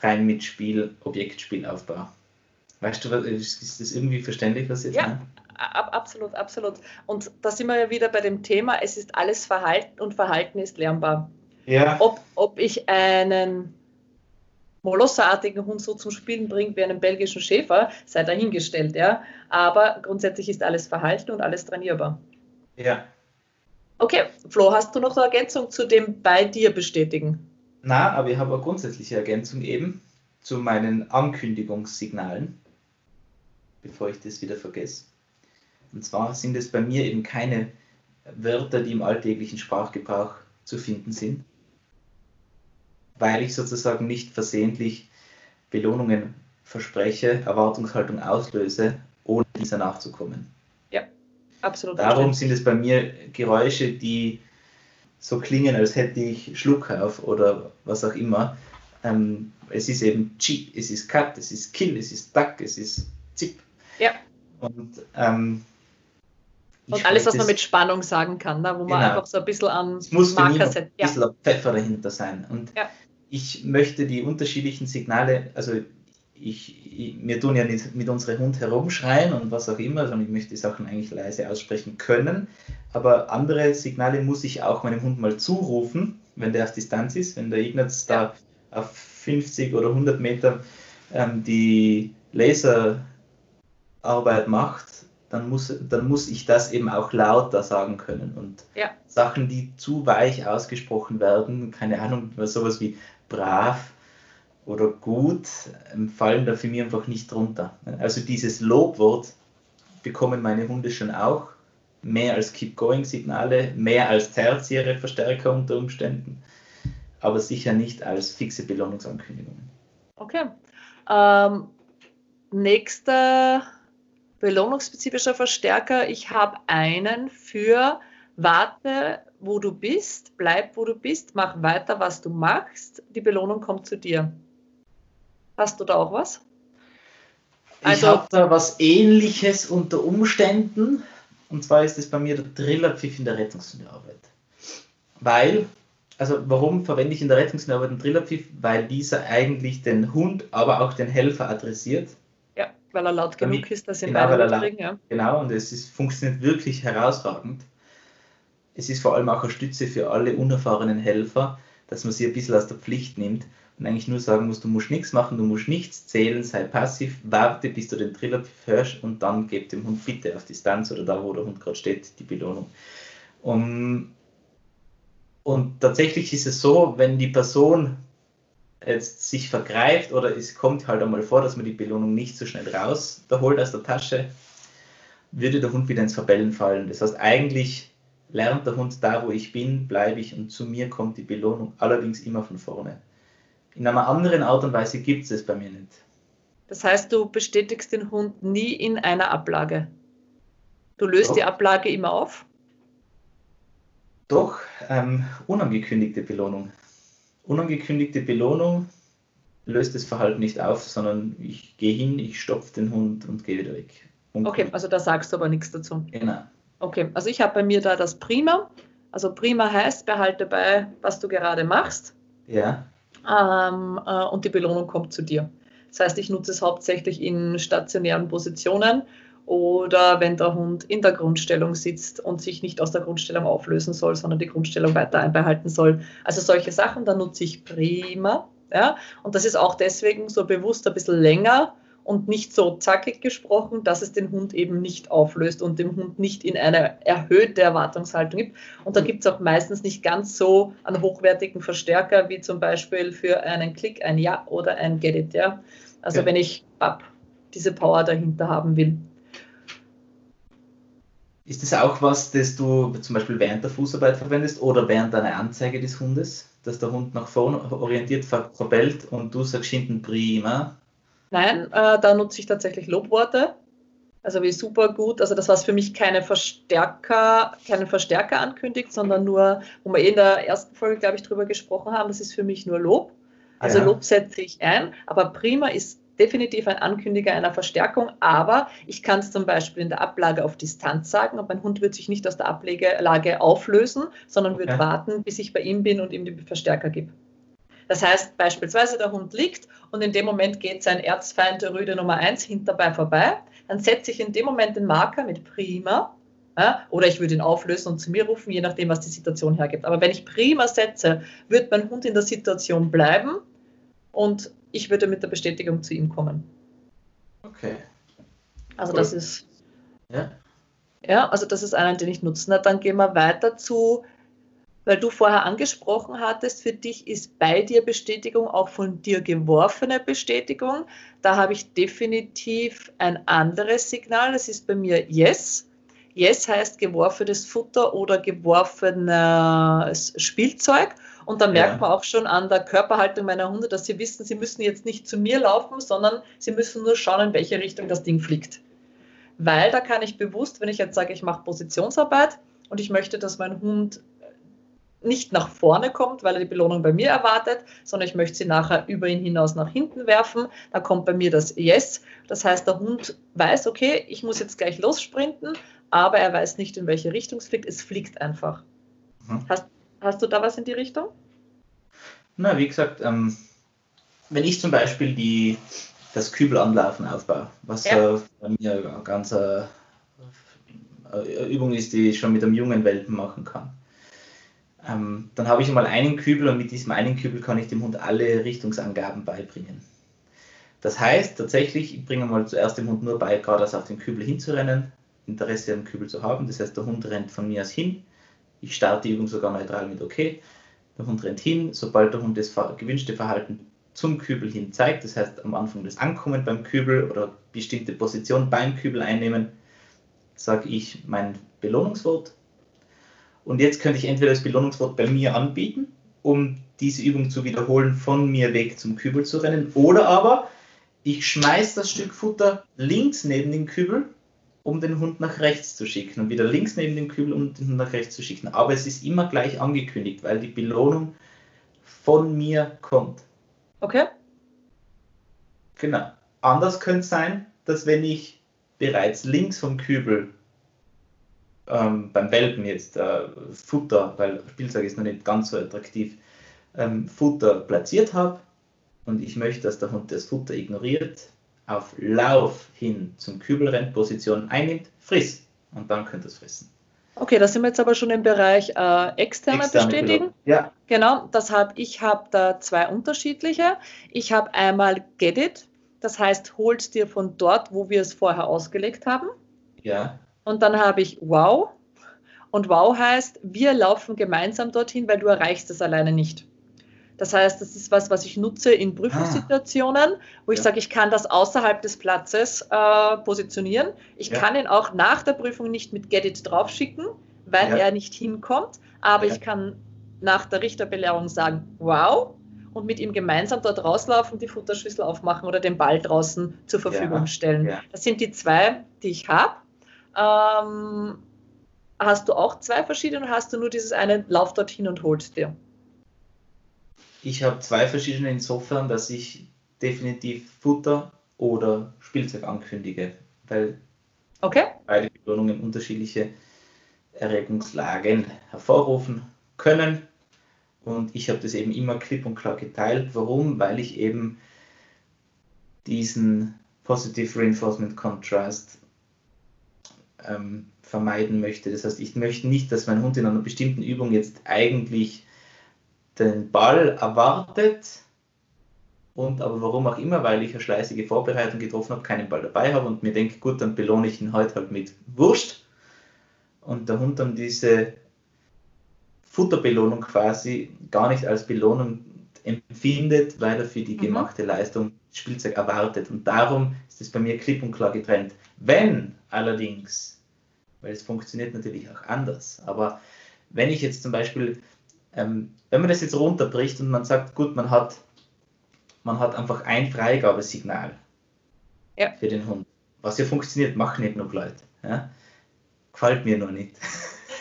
rein mit Spiel, Objektspielaufbau. Weißt du, ist das irgendwie verständlich, was jetzt Ja, meine? absolut, absolut. Und da sind wir ja wieder bei dem Thema, es ist alles Verhalten und Verhalten ist lernbar. Ja. Ob, ob ich einen Molosserartigen Hund so zum Spielen bringe wie einen belgischen Schäfer, sei dahingestellt, ja. Aber grundsätzlich ist alles Verhalten und alles trainierbar. Ja. Okay, Flo, hast du noch eine Ergänzung zu dem bei dir bestätigen? Na, aber ich habe eine grundsätzliche Ergänzung eben zu meinen Ankündigungssignalen bevor ich das wieder vergesse. Und zwar sind es bei mir eben keine Wörter, die im alltäglichen Sprachgebrauch zu finden sind, weil ich sozusagen nicht versehentlich Belohnungen verspreche, Erwartungshaltung auslöse, ohne dieser nachzukommen. Ja, absolut. Darum sind es bei mir Geräusche, die so klingen, als hätte ich Schluck auf oder was auch immer. Ähm, es ist eben Cheat, es ist Cut, es ist Kill, es ist Duck, es ist Zip. Ja. Und, ähm, und alles, was man mit Spannung sagen kann, ne? wo man genau. einfach so ein bisschen an es muss Marker setzt. Ein bisschen ja. Pfeffer dahinter sein. Und ja. ich möchte die unterschiedlichen Signale, also ich, ich, wir tun ja nicht mit unserem Hund herumschreien und was auch immer, sondern ich möchte die Sachen eigentlich leise aussprechen können. Aber andere Signale muss ich auch meinem Hund mal zurufen, wenn der auf Distanz ist. Wenn der Ignaz ja. da auf 50 oder 100 Meter ähm, die Laser Arbeit macht, dann muss, dann muss ich das eben auch lauter sagen können. Und ja. Sachen, die zu weich ausgesprochen werden, keine Ahnung, sowas wie brav oder gut ähm, fallen da für mich einfach nicht drunter. Also dieses Lobwort bekommen meine Hunde schon auch. Mehr als Keep-Going-Signale, mehr als tertiäre Verstärker unter Umständen, aber sicher nicht als fixe Belohnungsankündigungen. Okay. Ähm, nächster belohnungsspezifischer Verstärker. Ich habe einen für warte, wo du bist, bleib, wo du bist, mach weiter, was du machst. Die Belohnung kommt zu dir. Hast du da auch was? Also, ich habe da was ähnliches unter Umständen. Und zwar ist es bei mir der Trillerpfiff in der Rettungshundearbeit. Weil, also warum verwende ich in der Rettungshundearbeit einen Trillerpfiff? Weil dieser eigentlich den Hund, aber auch den Helfer adressiert. Weil er laut genug Damit, ist, dass ihn genau, beide mitkriegen. Ja. Genau, und es ist, funktioniert wirklich herausragend. Es ist vor allem auch eine Stütze für alle unerfahrenen Helfer, dass man sie ein bisschen aus der Pflicht nimmt und eigentlich nur sagen musst, du musst nichts machen, du musst nichts zählen, sei passiv, warte, bis du den Triller hörst und dann gib dem Hund bitte auf Distanz oder da, wo der Hund gerade steht, die Belohnung. Um, und tatsächlich ist es so, wenn die Person jetzt sich vergreift oder es kommt halt einmal vor, dass man die Belohnung nicht so schnell raus da holt aus der Tasche, würde der Hund wieder ins Verbellen fallen. Das heißt, eigentlich lernt der Hund da, wo ich bin, bleibe ich und zu mir kommt die Belohnung, allerdings immer von vorne. In einer anderen Art und Weise gibt es es bei mir nicht. Das heißt, du bestätigst den Hund nie in einer Ablage. Du löst Doch. die Ablage immer auf? Doch, ähm, unangekündigte Belohnung. Unangekündigte Belohnung löst das Verhalten nicht auf, sondern ich gehe hin, ich stopfe den Hund und gehe wieder weg. Und okay, also da sagst du aber nichts dazu. Genau. Okay, also ich habe bei mir da das Prima. Also Prima heißt, behalte bei, was du gerade machst. Ja ähm, äh, und die Belohnung kommt zu dir. Das heißt, ich nutze es hauptsächlich in stationären Positionen oder wenn der Hund in der Grundstellung sitzt und sich nicht aus der Grundstellung auflösen soll, sondern die Grundstellung weiter einbehalten soll. Also solche Sachen, da nutze ich prima. Ja? Und das ist auch deswegen so bewusst ein bisschen länger, und nicht so zackig gesprochen, dass es den Hund eben nicht auflöst und dem Hund nicht in eine erhöhte Erwartungshaltung gibt. Und da gibt es auch meistens nicht ganz so einen hochwertigen Verstärker wie zum Beispiel für einen Klick ein Ja oder ein Get It. Ja? Also ja. wenn ich ab diese Power dahinter haben will. Ist das auch was, das du zum Beispiel während der Fußarbeit verwendest oder während einer Anzeige des Hundes, dass der Hund nach vorne orientiert verbellt und du sagst hinten prima, Nein, äh, da nutze ich tatsächlich Lobworte. Also wie super gut. Also das was für mich keine Verstärker, keinen Verstärker ankündigt, sondern nur, wo wir eh in der ersten Folge, glaube ich, drüber gesprochen haben, das ist für mich nur Lob. Also ja. Lob setze ich ein, aber prima ist definitiv ein Ankündiger einer Verstärkung, aber ich kann es zum Beispiel in der Ablage auf Distanz sagen und mein Hund wird sich nicht aus der Ablage auflösen, sondern wird warten, bis ich bei ihm bin und ihm die Verstärker gebe. Das heißt beispielsweise, der Hund liegt und in dem Moment geht sein Erzfeind der Rüde Nummer 1 hinterbei vorbei. Dann setze ich in dem Moment den Marker mit Prima ja, oder ich würde ihn auflösen und zu mir rufen, je nachdem, was die Situation hergibt. Aber wenn ich Prima setze, wird mein Hund in der Situation bleiben und ich würde mit der Bestätigung zu ihm kommen. Okay. Also cool. das ist. Ja. Ja, also das ist einer, den ich nutze. Na, dann gehen wir weiter zu weil du vorher angesprochen hattest, für dich ist bei dir Bestätigung auch von dir geworfene Bestätigung. Da habe ich definitiv ein anderes Signal. Das ist bei mir Yes. Yes heißt geworfenes Futter oder geworfenes Spielzeug. Und da merkt ja. man auch schon an der Körperhaltung meiner Hunde, dass sie wissen, sie müssen jetzt nicht zu mir laufen, sondern sie müssen nur schauen, in welche Richtung das Ding fliegt. Weil da kann ich bewusst, wenn ich jetzt sage, ich mache Positionsarbeit und ich möchte, dass mein Hund nicht nach vorne kommt, weil er die Belohnung bei mir erwartet, sondern ich möchte sie nachher über ihn hinaus nach hinten werfen. Da kommt bei mir das Yes. Das heißt, der Hund weiß, okay, ich muss jetzt gleich lossprinten, aber er weiß nicht, in welche Richtung es fliegt. Es fliegt einfach. Mhm. Hast, hast du da was in die Richtung? Na, wie gesagt, ähm, wenn ich zum Beispiel die, das Kübelanlaufen aufbaue, was ja. äh, bei mir eine ganz äh, Übung ist, die ich schon mit einem jungen Welpen machen kann ähm, dann habe ich mal einen Kübel und mit diesem einen Kübel kann ich dem Hund alle Richtungsangaben beibringen. Das heißt tatsächlich, ich bringe mal zuerst dem Hund nur bei, geradeaus auf den Kübel hinzurennen, Interesse am Kübel zu haben. Das heißt, der Hund rennt von mir aus hin. Ich starte die Übung sogar neutral mit OK. Der Hund rennt hin. Sobald der Hund das gewünschte Verhalten zum Kübel hin zeigt. Das heißt, am Anfang das Ankommen beim Kübel oder bestimmte Position beim Kübel einnehmen, sage ich mein Belohnungswort. Und jetzt könnte ich entweder das Belohnungswort bei mir anbieten, um diese Übung zu wiederholen, von mir weg zum Kübel zu rennen, oder aber ich schmeiße das Stück Futter links neben den Kübel, um den Hund nach rechts zu schicken und wieder links neben den Kübel, um den Hund nach rechts zu schicken. Aber es ist immer gleich angekündigt, weil die Belohnung von mir kommt. Okay. Genau. Anders könnte es sein, dass wenn ich bereits links vom Kübel ähm, beim Welpen jetzt äh, Futter, weil Spielzeug ist noch nicht ganz so attraktiv, ähm, Futter platziert habe und ich möchte, dass der Hund das Futter ignoriert, auf Lauf hin zum Kübel rennt, Position einnimmt, friss und dann könnt ihr es fressen. Okay, da sind wir jetzt aber schon im Bereich äh, externe, externe bestätigen. Ja. Genau, das habe ich habe da zwei unterschiedliche. Ich habe einmal Get It, das heißt, holt dir von dort, wo wir es vorher ausgelegt haben. Ja. Und dann habe ich Wow. Und Wow heißt, wir laufen gemeinsam dorthin, weil du erreichst es alleine nicht. Das heißt, das ist was, was ich nutze in Prüfungssituationen, wo ich ja. sage, ich kann das außerhalb des Platzes äh, positionieren. Ich ja. kann ihn auch nach der Prüfung nicht mit Get It draufschicken, weil ja. er nicht hinkommt. Aber ich kann nach der Richterbelehrung sagen, wow, und mit ihm gemeinsam dort rauslaufen, die Futterschüssel aufmachen oder den Ball draußen zur Verfügung stellen. Das sind die zwei, die ich habe. Ähm, hast du auch zwei verschiedene oder hast du nur dieses eine, lauf dorthin und holst dir? Ich habe zwei verschiedene insofern, dass ich definitiv Futter oder Spielzeug ankündige, weil okay. beide Belohnungen unterschiedliche Erregungslagen hervorrufen können. Und ich habe das eben immer klipp und klar geteilt. Warum? Weil ich eben diesen Positive Reinforcement Contrast ähm, vermeiden möchte. Das heißt, ich möchte nicht, dass mein Hund in einer bestimmten Übung jetzt eigentlich den Ball erwartet und aber warum auch immer, weil ich eine schleißige Vorbereitung getroffen habe, keinen Ball dabei habe und mir denke, gut, dann belohne ich ihn heute halt mit Wurst und der Hund dann diese Futterbelohnung quasi gar nicht als Belohnung empfindet, weil er für die mhm. gemachte Leistung Spielzeug erwartet. Und darum ist es bei mir klipp und klar getrennt. Wenn allerdings, weil es funktioniert natürlich auch anders, aber wenn ich jetzt zum Beispiel ähm, wenn man das jetzt runterbricht und man sagt, gut, man hat, man hat einfach ein Freigabesignal ja. für den Hund, was ja funktioniert, machen nicht nur Leute. Ja? Gefällt mir noch nicht.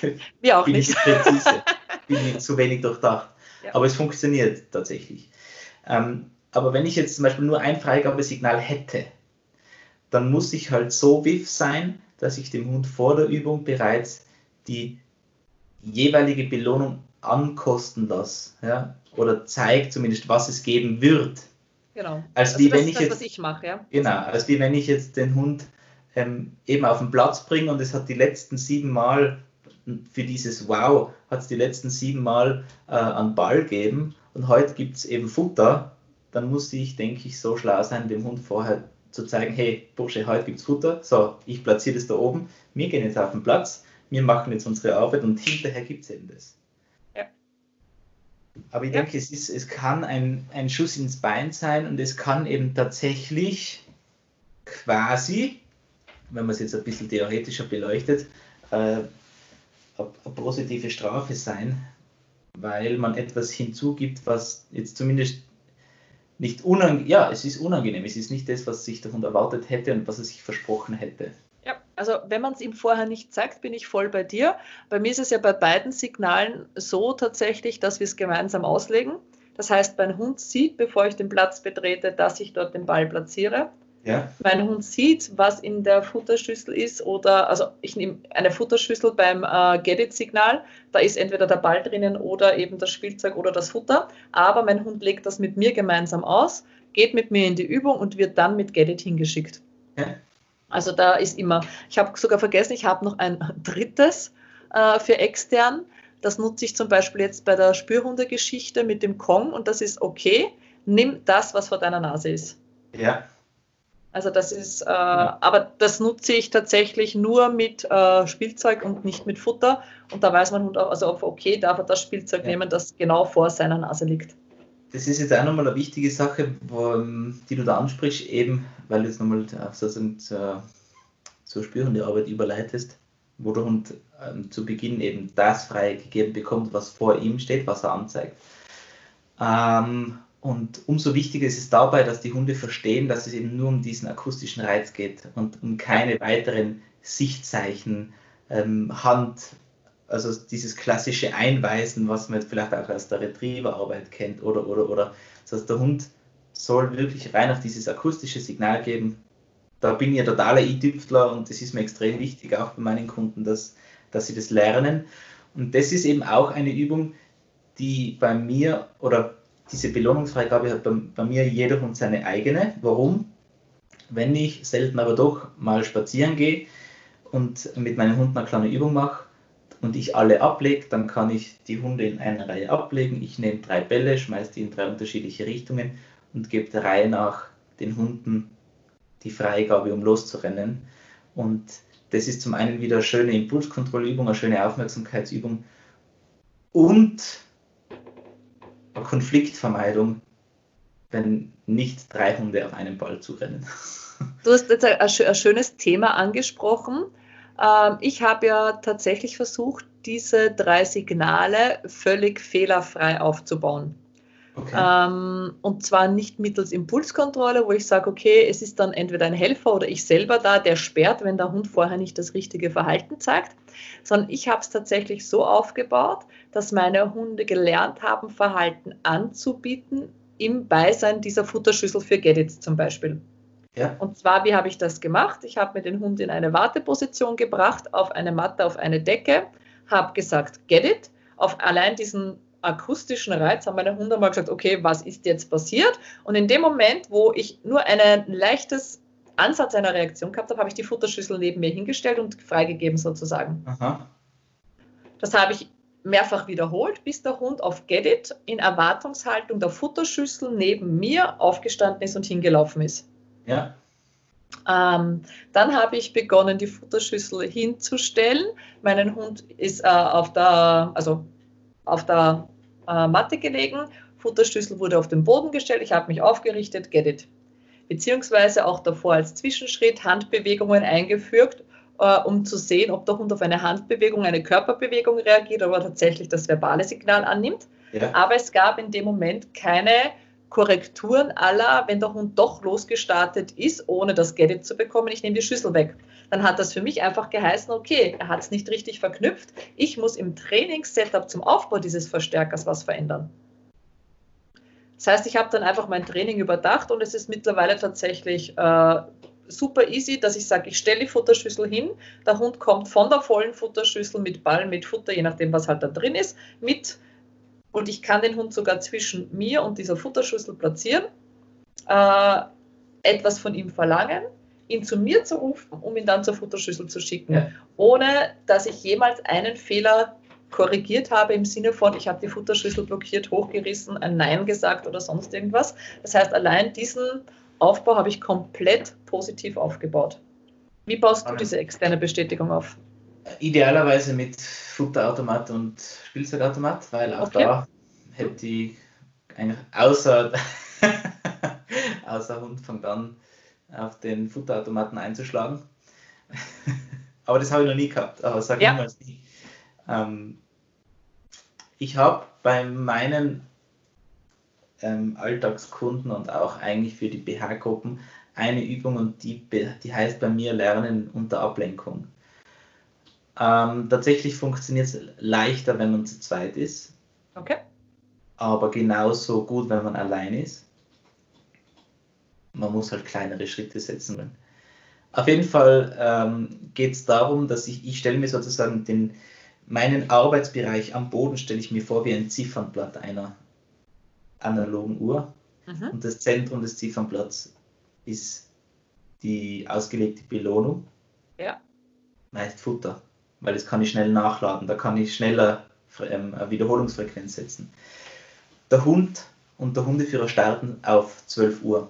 Mir auch bin nicht. präzise, bin nicht zu wenig durchdacht. Ja. Aber es funktioniert tatsächlich. Ähm, aber wenn ich jetzt zum Beispiel nur ein Freigabesignal hätte, dann muss ich halt so wiff sein, dass ich dem Hund vor der Übung bereits die jeweilige Belohnung ankosten lasse, ja, oder zeigt zumindest, was es geben wird. Genau. Als also wie das wenn ich das, jetzt, was ich mache, ja. Genau, als wie wenn ich jetzt den Hund ähm, eben auf den Platz bringe und es hat die letzten sieben Mal für dieses Wow hat es die letzten sieben Mal äh, an Ball gegeben und heute gibt es eben Futter, dann muss ich, denke ich, so schlau sein, dem Hund vorher zu zeigen, hey Bursche, heute gibt es Futter, so, ich platziere das da oben, wir gehen jetzt auf den Platz, wir machen jetzt unsere Arbeit und hinterher gibt es eben das. Aber ich ja. denke, es, ist, es kann ein, ein Schuss ins Bein sein und es kann eben tatsächlich quasi, wenn man es jetzt ein bisschen theoretischer beleuchtet, äh, eine, eine positive Strafe sein, weil man etwas hinzugibt, was jetzt zumindest nicht unangenehm, ja, es ist unangenehm, es ist nicht das, was sich Hund erwartet hätte und was er sich versprochen hätte. Ja, also wenn man es ihm vorher nicht sagt, bin ich voll bei dir. Bei mir ist es ja bei beiden Signalen so tatsächlich, dass wir es gemeinsam auslegen. Das heißt, mein Hund sieht, bevor ich den Platz betrete, dass ich dort den Ball platziere. Ja. Mein Hund sieht, was in der Futterschüssel ist oder, also ich nehme eine Futterschüssel beim äh, Get-It-Signal, da ist entweder der Ball drinnen oder eben das Spielzeug oder das Futter, aber mein Hund legt das mit mir gemeinsam aus, geht mit mir in die Übung und wird dann mit Get-It hingeschickt. Ja. Also da ist immer, ich habe sogar vergessen, ich habe noch ein drittes äh, für extern. Das nutze ich zum Beispiel jetzt bei der Spürhundegeschichte mit dem Kong und das ist okay. Nimm das, was vor deiner Nase ist. Ja. Also das ist, äh, ja. aber das nutze ich tatsächlich nur mit äh, Spielzeug und nicht mit Futter. Und da weiß man Hund auch, also okay, darf er das Spielzeug ja. nehmen, das genau vor seiner Nase liegt. Das ist jetzt auch nochmal eine wichtige Sache, wo, die du da ansprichst, eben weil du jetzt nochmal auf so, spürende Arbeit überleitest, wo der Hund ähm, zu Beginn eben das freigegeben bekommt, was vor ihm steht, was er anzeigt. Ähm, und umso wichtiger ist es dabei, dass die Hunde verstehen, dass es eben nur um diesen akustischen Reiz geht und um keine weiteren Sichtzeichen, ähm, Hand, also dieses klassische Einweisen, was man vielleicht auch aus der Retrieverarbeit kennt, oder, oder, oder. Das heißt, der Hund soll wirklich rein auf dieses akustische Signal geben. Da bin ich totaler i-Tüpfler und das ist mir extrem wichtig, auch bei meinen Kunden, dass, dass sie das lernen. Und das ist eben auch eine Übung, die bei mir oder diese Belohnungsfreigabe hat bei, bei mir jeder Hund seine eigene. Warum? Wenn ich selten aber doch mal spazieren gehe und mit meinen Hunden eine kleine Übung mache und ich alle ablege, dann kann ich die Hunde in einer Reihe ablegen. Ich nehme drei Bälle, schmeiße die in drei unterschiedliche Richtungen und gebe der Reihe nach den Hunden die Freigabe, um loszurennen. Und das ist zum einen wieder eine schöne Impulskontrollübung, eine schöne Aufmerksamkeitsübung und eine Konfliktvermeidung, wenn nicht drei Hunde auf einen Ball zurennen. Du hast jetzt ein, ein schönes Thema angesprochen. Ähm, ich habe ja tatsächlich versucht, diese drei Signale völlig fehlerfrei aufzubauen. Okay. Ähm, und zwar nicht mittels Impulskontrolle, wo ich sage, okay, es ist dann entweder ein Helfer oder ich selber da, der sperrt, wenn der Hund vorher nicht das richtige Verhalten zeigt, sondern ich habe es tatsächlich so aufgebaut, dass meine Hunde gelernt haben, Verhalten anzubieten im Beisein dieser Futterschüssel für Gedits zum Beispiel. Ja. Und zwar, wie habe ich das gemacht? Ich habe mir den Hund in eine Warteposition gebracht, auf eine Matte, auf eine Decke, habe gesagt, get it. Auf allein diesen akustischen Reiz haben meine Hunde mal gesagt, okay, was ist jetzt passiert? Und in dem Moment, wo ich nur ein leichtes Ansatz einer Reaktion gehabt habe, habe ich die Futterschüssel neben mir hingestellt und freigegeben sozusagen. Aha. Das habe ich mehrfach wiederholt, bis der Hund auf Get It in Erwartungshaltung der Futterschüssel neben mir aufgestanden ist und hingelaufen ist. Ja. Ähm, dann habe ich begonnen, die Futterschüssel hinzustellen. Mein Hund ist äh, auf der, also auf der äh, Matte gelegen, Futterschüssel wurde auf den Boden gestellt, ich habe mich aufgerichtet, get it. Beziehungsweise auch davor als Zwischenschritt Handbewegungen eingefügt, äh, um zu sehen, ob der Hund auf eine Handbewegung, eine Körperbewegung reagiert, aber tatsächlich das verbale Signal annimmt. Ja. Aber es gab in dem Moment keine Korrekturen aller, wenn der Hund doch losgestartet ist, ohne das Get-It zu bekommen, ich nehme die Schüssel weg. Dann hat das für mich einfach geheißen, okay, er hat es nicht richtig verknüpft. Ich muss im Trainingssetup zum Aufbau dieses Verstärkers was verändern. Das heißt, ich habe dann einfach mein Training überdacht und es ist mittlerweile tatsächlich äh, super easy, dass ich sage, ich stelle die Futterschüssel hin, der Hund kommt von der vollen Futterschüssel mit Ball, mit Futter, je nachdem, was halt da drin ist, mit und ich kann den Hund sogar zwischen mir und dieser Futterschüssel platzieren, äh, etwas von ihm verlangen, ihn zu mir zu rufen, um ihn dann zur Futterschüssel zu schicken, ja. ohne dass ich jemals einen Fehler korrigiert habe im Sinne von, ich habe die Futterschüssel blockiert, hochgerissen, ein Nein gesagt oder sonst irgendwas. Das heißt, allein diesen Aufbau habe ich komplett positiv aufgebaut. Wie baust du diese externe Bestätigung auf? Idealerweise mit Futterautomat und Spielzeugautomat, weil auch okay. da hätte ich eigentlich außer, außer Hund fängt an, auf den Futterautomaten einzuschlagen. aber das habe ich noch nie gehabt, aber sag ja. niemals nie. Ähm, ich habe bei meinen ähm, Alltagskunden und auch eigentlich für die BH-Gruppen eine Übung und die, die heißt bei mir Lernen unter Ablenkung. Ähm, tatsächlich funktioniert es leichter, wenn man zu zweit ist. Okay. Aber genauso gut, wenn man allein ist. Man muss halt kleinere Schritte setzen. Auf jeden Fall ähm, geht es darum, dass ich, ich stelle mir sozusagen den, meinen Arbeitsbereich am Boden, stelle ich mir vor wie ein Ziffernblatt einer analogen Uhr. Mhm. Und das Zentrum des Ziffernblatts ist die ausgelegte Belohnung. Ja. Meist Futter weil das kann ich schnell nachladen, da kann ich schneller ähm, Wiederholungsfrequenz setzen. Der Hund und der Hundeführer starten auf 12 Uhr.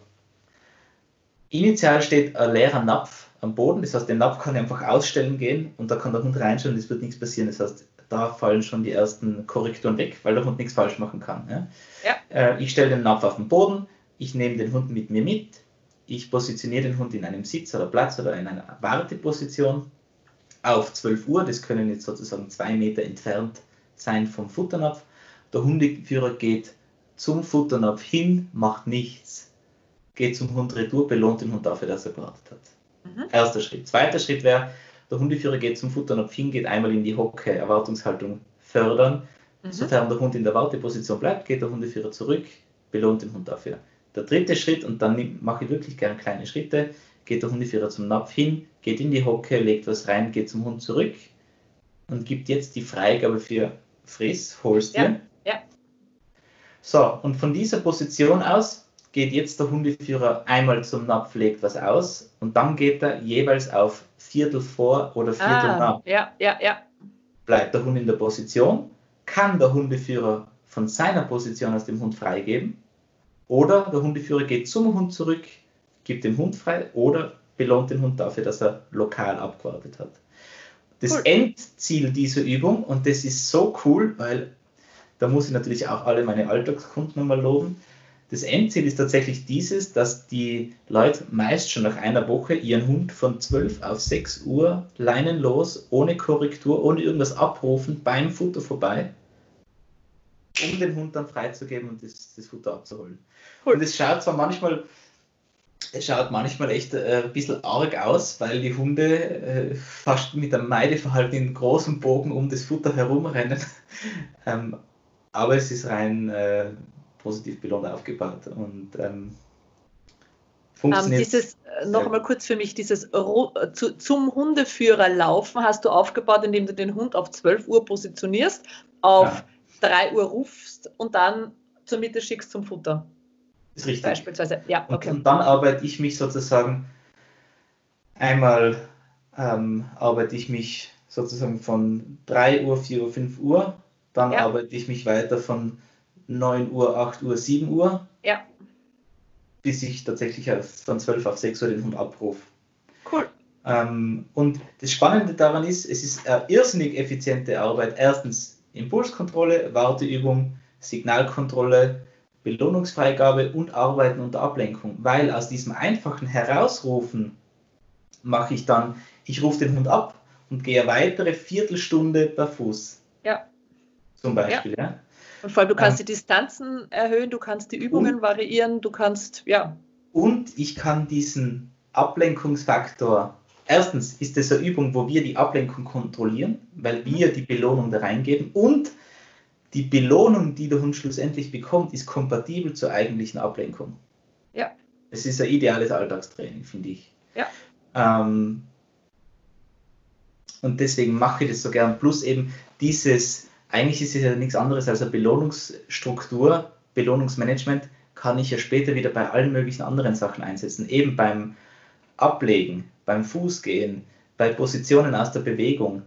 Initial steht ein leerer Napf am Boden, das heißt, den Napf kann ich einfach ausstellen gehen und da kann der Hund reinschauen, es wird nichts passieren. Das heißt, da fallen schon die ersten Korrekturen weg, weil der Hund nichts falsch machen kann. Ja? Ja. Äh, ich stelle den Napf auf den Boden, ich nehme den Hund mit mir mit, ich positioniere den Hund in einem Sitz oder Platz oder in einer Warteposition auf 12 Uhr, das können jetzt sozusagen zwei Meter entfernt sein vom Futternapf. Der Hundeführer geht zum Futternapf hin, macht nichts, geht zum Hund retour, belohnt den Hund dafür, dass er gewartet hat. Mhm. Erster Schritt. Zweiter Schritt wäre, der Hundeführer geht zum Futternapf hin, geht einmal in die Hocke, Erwartungshaltung fördern. Mhm. Sofern der Hund in der Warteposition bleibt, geht der Hundeführer zurück, belohnt den Hund dafür. Der dritte Schritt, und dann mache ich wirklich gerne kleine Schritte, geht der Hundeführer zum Napf hin, geht in die Hocke, legt was rein, geht zum Hund zurück und gibt jetzt die Freigabe für Friss, holst dir. Ja, ja. So, und von dieser Position aus geht jetzt der Hundeführer einmal zum Napf, legt was aus und dann geht er jeweils auf Viertel vor oder Viertel ah, nach. Ja, ja, ja. Bleibt der Hund in der Position, kann der Hundeführer von seiner Position aus dem Hund freigeben oder der Hundeführer geht zum Hund zurück, gibt den Hund frei oder belohnt den Hund dafür, dass er lokal abgewartet hat. Das cool. Endziel dieser Übung, und das ist so cool, weil da muss ich natürlich auch alle meine Alltagskunden nochmal loben. Das Endziel ist tatsächlich dieses, dass die Leute meist schon nach einer Woche ihren Hund von 12 auf 6 Uhr leinenlos, ohne Korrektur, ohne irgendwas abrufen, beim Futter vorbei, um den Hund dann freizugeben und das, das Futter abzuholen. Cool. Und es schaut zwar manchmal, schaut manchmal echt äh, ein bisschen arg aus, weil die Hunde äh, fast mit einem Meideverhalten in großem Bogen um das Futter herumrennen. ähm, aber es ist rein äh, positiv belohnt aufgebaut und ähm, funktioniert. Ähm, dieses, äh, noch einmal kurz für mich, dieses äh, zu, zum Hundeführer laufen hast du aufgebaut, indem du den Hund auf 12 Uhr positionierst, auf ja. 3 Uhr rufst und dann zur Mitte schickst zum Futter. Ist richtig. Beispielsweise, ja, okay. Und, und dann arbeite ich mich sozusagen einmal ähm, arbeite ich mich sozusagen von 3 Uhr, 4 Uhr, 5 Uhr, dann ja. arbeite ich mich weiter von 9 Uhr, 8 Uhr, 7 Uhr. Ja. Bis ich tatsächlich von 12 auf 6 Uhr den Hund abrufe. Cool. Ähm, und das Spannende daran ist, es ist eine irrsinnig effiziente Arbeit. Erstens Impulskontrolle, Warteübung, Signalkontrolle, Belohnungsfreigabe und Arbeiten unter Ablenkung, weil aus diesem einfachen Herausrufen mache ich dann, ich rufe den Hund ab und gehe eine weitere Viertelstunde per Fuß. Ja. Zum Beispiel, ja. ja. Und vor allem, du kannst ähm, die Distanzen erhöhen, du kannst die Übungen und, variieren, du kannst, ja. Und ich kann diesen Ablenkungsfaktor, erstens ist das eine Übung, wo wir die Ablenkung kontrollieren, weil wir die Belohnung da reingeben und die Belohnung, die der Hund schlussendlich bekommt, ist kompatibel zur eigentlichen Ablenkung. Ja. Es ist ein ideales Alltagstraining, finde ich. Ja. Ähm, und deswegen mache ich das so gern. Plus eben dieses, eigentlich ist es ja nichts anderes als eine Belohnungsstruktur, Belohnungsmanagement kann ich ja später wieder bei allen möglichen anderen Sachen einsetzen. Eben beim Ablegen, beim Fußgehen, bei Positionen aus der Bewegung.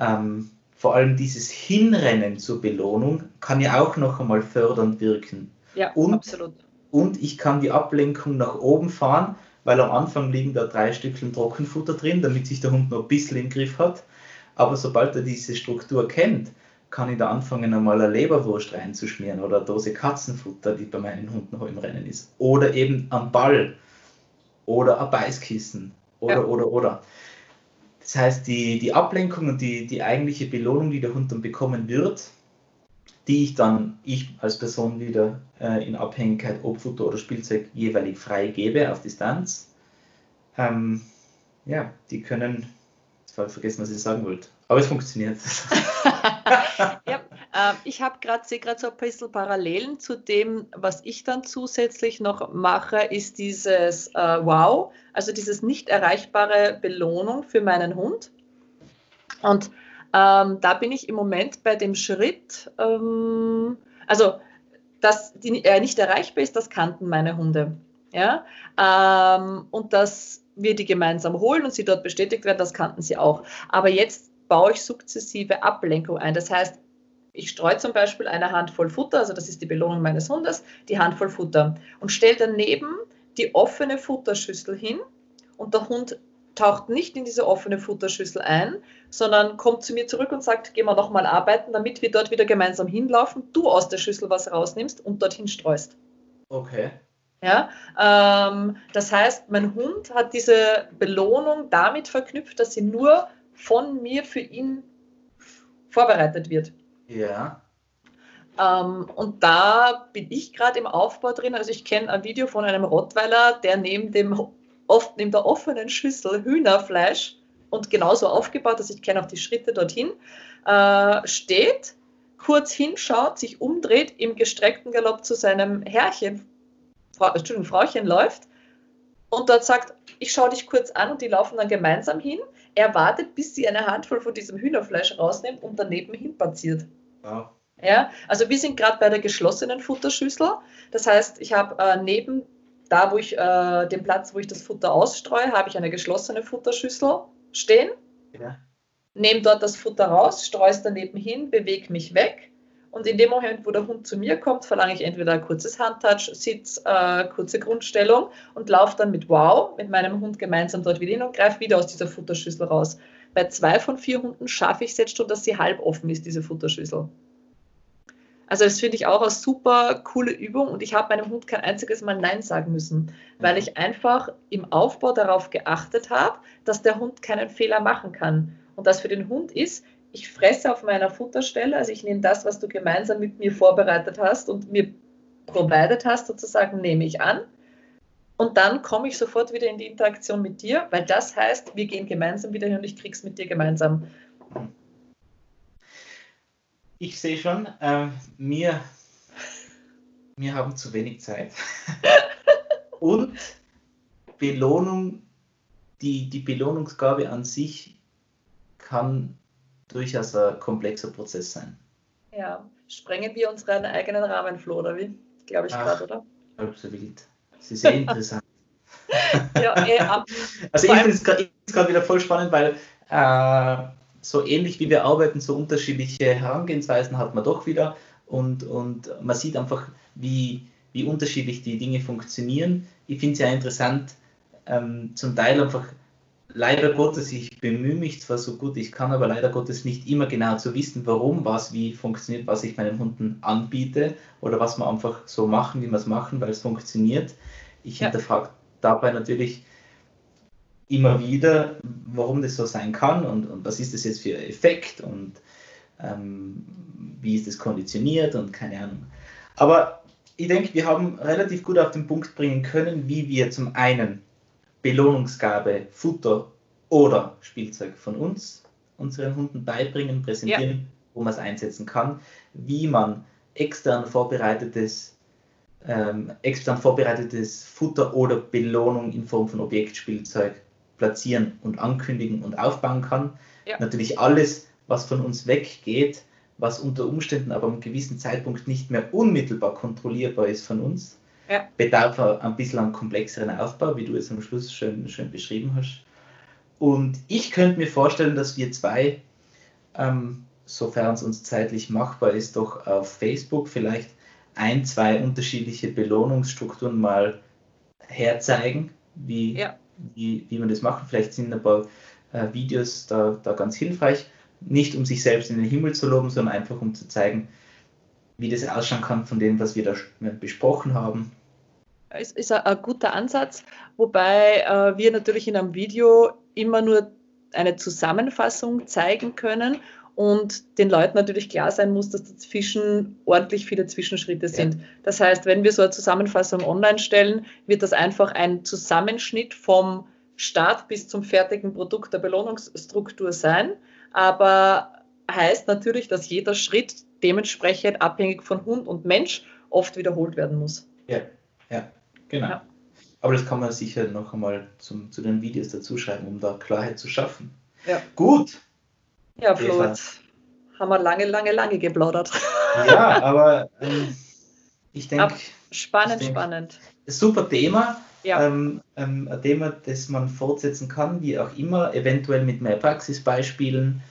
Ähm, vor allem dieses Hinrennen zur Belohnung kann ja auch noch einmal fördernd wirken. Ja, und, absolut. Und ich kann die Ablenkung nach oben fahren, weil am Anfang liegen da drei Stückchen Trockenfutter drin, damit sich der Hund noch ein bisschen im Griff hat. Aber sobald er diese Struktur kennt, kann ich da anfangen, einmal eine Leberwurst reinzuschmieren oder eine Dose Katzenfutter, die bei meinen Hunden noch im Rennen ist. Oder eben am Ball oder ein Beißkissen oder, ja. oder, oder. Das heißt, die, die Ablenkung und die, die eigentliche Belohnung, die der Hund dann bekommen wird, die ich dann, ich als Person wieder äh, in Abhängigkeit, ob Futter oder Spielzeug jeweilig freigebe auf Distanz, ähm, ja, die können, jetzt habe ich vergessen, was ich sagen wollte, aber es funktioniert. ja, äh, ich habe gerade, sehe gerade so ein bisschen Parallelen zu dem, was ich dann zusätzlich noch mache, ist dieses äh, Wow, also dieses nicht erreichbare Belohnung für meinen Hund. Und ähm, da bin ich im Moment bei dem Schritt, ähm, also dass er nicht erreichbar ist, das kannten meine Hunde. Ja? Ähm, und dass wir die gemeinsam holen und sie dort bestätigt werden, das kannten sie auch. Aber jetzt baue ich sukzessive Ablenkung ein. Das heißt, ich streue zum Beispiel eine Handvoll Futter, also das ist die Belohnung meines Hundes, die Handvoll Futter und stelle daneben die offene Futterschüssel hin und der Hund taucht nicht in diese offene Futterschüssel ein, sondern kommt zu mir zurück und sagt, gehen wir nochmal arbeiten, damit wir dort wieder gemeinsam hinlaufen, du aus der Schüssel was rausnimmst und dorthin streust. Okay. Ja, ähm, das heißt, mein Hund hat diese Belohnung damit verknüpft, dass sie nur von mir für ihn vorbereitet wird. Ja. Ähm, und da bin ich gerade im Aufbau drin. Also ich kenne ein Video von einem Rottweiler, der neben, dem, oft neben der offenen Schüssel Hühnerfleisch und genauso aufgebaut, dass ich kenne auch die Schritte dorthin, äh, steht, kurz hinschaut, sich umdreht, im gestreckten Galopp zu seinem Herrchen, Frau, Entschuldigung, Frauchen läuft und dort sagt, ich schaue dich kurz an und die laufen dann gemeinsam hin. Er wartet, bis sie eine Handvoll von diesem Hühnerfleisch rausnimmt und daneben hin passiert. Wow. Ja, also wir sind gerade bei der geschlossenen Futterschüssel. Das heißt, ich habe äh, neben da, wo ich äh, den Platz, wo ich das Futter ausstreue, habe ich eine geschlossene Futterschüssel stehen. Ja. Nehme dort das Futter raus, streue es daneben hin, bewege mich weg. Und in dem Moment, wo der Hund zu mir kommt, verlange ich entweder ein kurzes Handtouch, Sitz, äh, kurze Grundstellung und laufe dann mit Wow mit meinem Hund gemeinsam dort wieder hin und greife wieder aus dieser Futterschüssel raus. Bei zwei von vier Hunden schaffe ich es jetzt schon, dass sie halb offen ist, diese Futterschüssel. Also das finde ich auch eine super coole Übung und ich habe meinem Hund kein einziges Mal Nein sagen müssen, weil ich einfach im Aufbau darauf geachtet habe, dass der Hund keinen Fehler machen kann. Und das für den Hund ist, ich fresse auf meiner Futterstelle, also ich nehme das, was du gemeinsam mit mir vorbereitet hast und mir provided hast, sozusagen nehme ich an. Und dann komme ich sofort wieder in die Interaktion mit dir, weil das heißt, wir gehen gemeinsam wieder hin und ich krieg's mit dir gemeinsam ich sehe schon, äh, wir, wir haben zu wenig Zeit. Und Belohnung, die, die Belohnungsgabe an sich kann durchaus ein komplexer Prozess sein. Ja, sprengen wir unseren eigenen Rahmen, Flo, oder wie? Glaube ich gerade, oder? Halb so wild. Das ist sehr interessant. ja, eh, also ich finde es gerade wieder voll spannend, weil äh, so ähnlich wie wir arbeiten, so unterschiedliche Herangehensweisen hat man doch wieder und, und man sieht einfach, wie, wie unterschiedlich die Dinge funktionieren. Ich finde es ja interessant, ähm, zum Teil einfach leider Gottes, ich bemühe mich zwar so gut ich kann, aber leider Gottes nicht immer genau zu wissen, warum was wie funktioniert, was ich meinen Hunden anbiete oder was wir einfach so machen, wie wir es machen, weil es funktioniert. Ich ja. hinterfrage dabei natürlich, immer wieder, warum das so sein kann und, und was ist das jetzt für Effekt und ähm, wie ist das konditioniert und keine Ahnung. Aber ich denke, wir haben relativ gut auf den Punkt bringen können, wie wir zum einen Belohnungsgabe, Futter oder Spielzeug von uns unseren Hunden beibringen, präsentieren, ja. wo man es einsetzen kann, wie man extern vorbereitetes ähm, extern vorbereitetes Futter oder Belohnung in Form von Objektspielzeug platzieren und ankündigen und aufbauen kann. Ja. Natürlich alles, was von uns weggeht, was unter Umständen aber am gewissen Zeitpunkt nicht mehr unmittelbar kontrollierbar ist von uns, ja. bedarf ein bisschen einen komplexeren Aufbau, wie du es am Schluss schön, schön beschrieben hast. Und ich könnte mir vorstellen, dass wir zwei, ähm, sofern es uns zeitlich machbar ist, doch auf Facebook vielleicht ein, zwei unterschiedliche Belohnungsstrukturen mal herzeigen, wie, ja wie, wie man das macht. Vielleicht sind ein paar äh, Videos da, da ganz hilfreich. Nicht um sich selbst in den Himmel zu loben, sondern einfach um zu zeigen, wie das ausschauen kann von dem, was wir da besprochen haben. Es ist ein, guter Ansatz, wobei äh, wir natürlich in einem Video immer nur eine Zusammenfassung zeigen können und den Leuten natürlich klar sein muss, dass dazwischen ordentlich viele Zwischenschritte sind. Ja. Das heißt, wenn wir so eine Zusammenfassung online stellen, wird das einfach ein Zusammenschnitt vom Start bis zum fertigen Produkt der Belohnungsstruktur sein, aber heißt natürlich, dass jeder Schritt dementsprechend abhängig von Hund und Mensch oft wiederholt werden muss. Ja, ja, genau. Ja. Aber das kann man sicher noch einmal zum, zu den Videos dazu schreiben, um da Klarheit zu schaffen. Ja. Gut, ja, Flo, jetzt haben wir lange, lange, lange geplaudert. Ja, aber ähm, ich denke. Spannend, denk, spannend. Super Thema. Ja. Ähm, ähm, ein Thema, das man fortsetzen kann, wie auch immer, eventuell mit mehr Praxisbeispielen.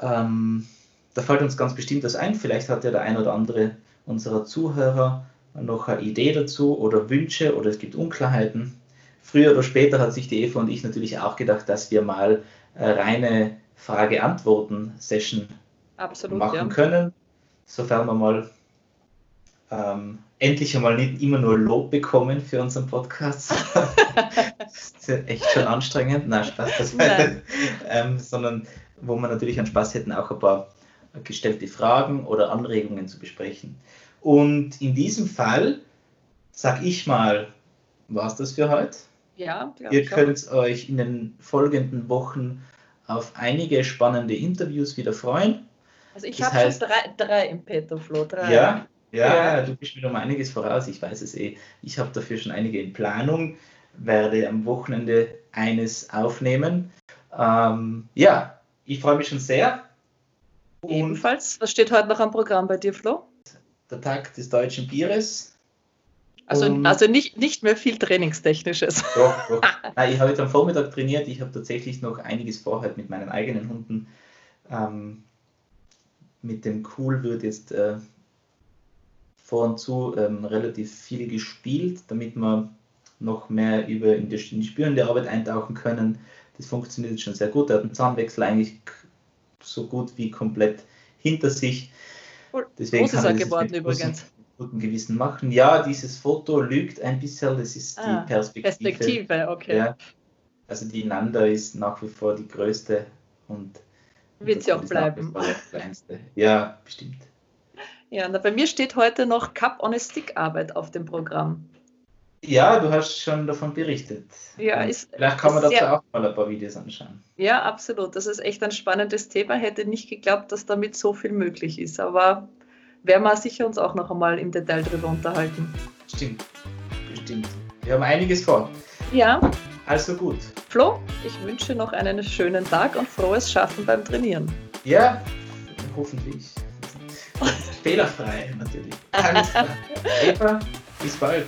Ähm, da fällt uns ganz bestimmt das ein. Vielleicht hat ja der ein oder andere unserer Zuhörer noch eine Idee dazu oder Wünsche oder es gibt Unklarheiten. früher oder später hat sich die Eva und ich natürlich auch gedacht, dass wir mal reine Frage-Antworten-Session machen ja. können, sofern wir mal ähm, endlich einmal nicht immer nur Lob bekommen für unseren Podcast. das ist ja echt schon anstrengend. Nein, Spaß beiseite. Ähm, sondern wo wir natürlich einen Spaß hätten, auch ein paar gestellte Fragen oder Anregungen zu besprechen. Und in diesem Fall sage ich mal, war es das für heute? Ja, Ihr könnt auch. euch in den folgenden Wochen auf einige spannende Interviews wieder freuen. Also ich habe schon drei, drei im Petto, Flo. Drei. Ja, ja, ja, du bist mir um einiges voraus, ich weiß es eh. Ich habe dafür schon einige in Planung, werde am Wochenende eines aufnehmen. Ähm, ja, ich freue mich schon sehr. Und Ebenfalls, was steht heute noch am Programm bei dir, Flo? Der Tag des deutschen Bieres. Also, also nicht, nicht mehr viel Trainingstechnisches. Doch, doch. Nein, ich habe heute am Vormittag trainiert. Ich habe tatsächlich noch einiges vor heute mit meinen eigenen Hunden. Ähm, mit dem Cool wird jetzt äh, vor und zu ähm, relativ viel gespielt, damit wir noch mehr über in die, in die spürende Arbeit eintauchen können. Das funktioniert schon sehr gut. Er hat einen Zahnwechsel eigentlich so gut wie komplett hinter sich. Deswegen Groß ist er geworden übrigens. Guten Gewissen machen. Ja, dieses Foto lügt ein bisschen, das ist ah, die Perspektive. Perspektive, okay. Ja. Also die Nanda ist nach wie vor die größte und wird sie auch bleiben. Ja, bestimmt. Ja, na, bei mir steht heute noch Cup on a Stick Arbeit auf dem Programm. Ja, du hast schon davon berichtet. Ja, ist, Vielleicht kann man dazu sehr, auch mal ein paar Videos anschauen. Ja, absolut. Das ist echt ein spannendes Thema. Hätte nicht geglaubt, dass damit so viel möglich ist. Aber werden wir sicher uns auch noch einmal im Detail darüber unterhalten. Stimmt, bestimmt. Wir haben einiges vor. Ja. Also gut. Flo, ich wünsche noch einen schönen Tag und frohes Schaffen beim Trainieren. Ja, hoffentlich. Fehlerfrei natürlich. Alles klar. Eva, bis bald.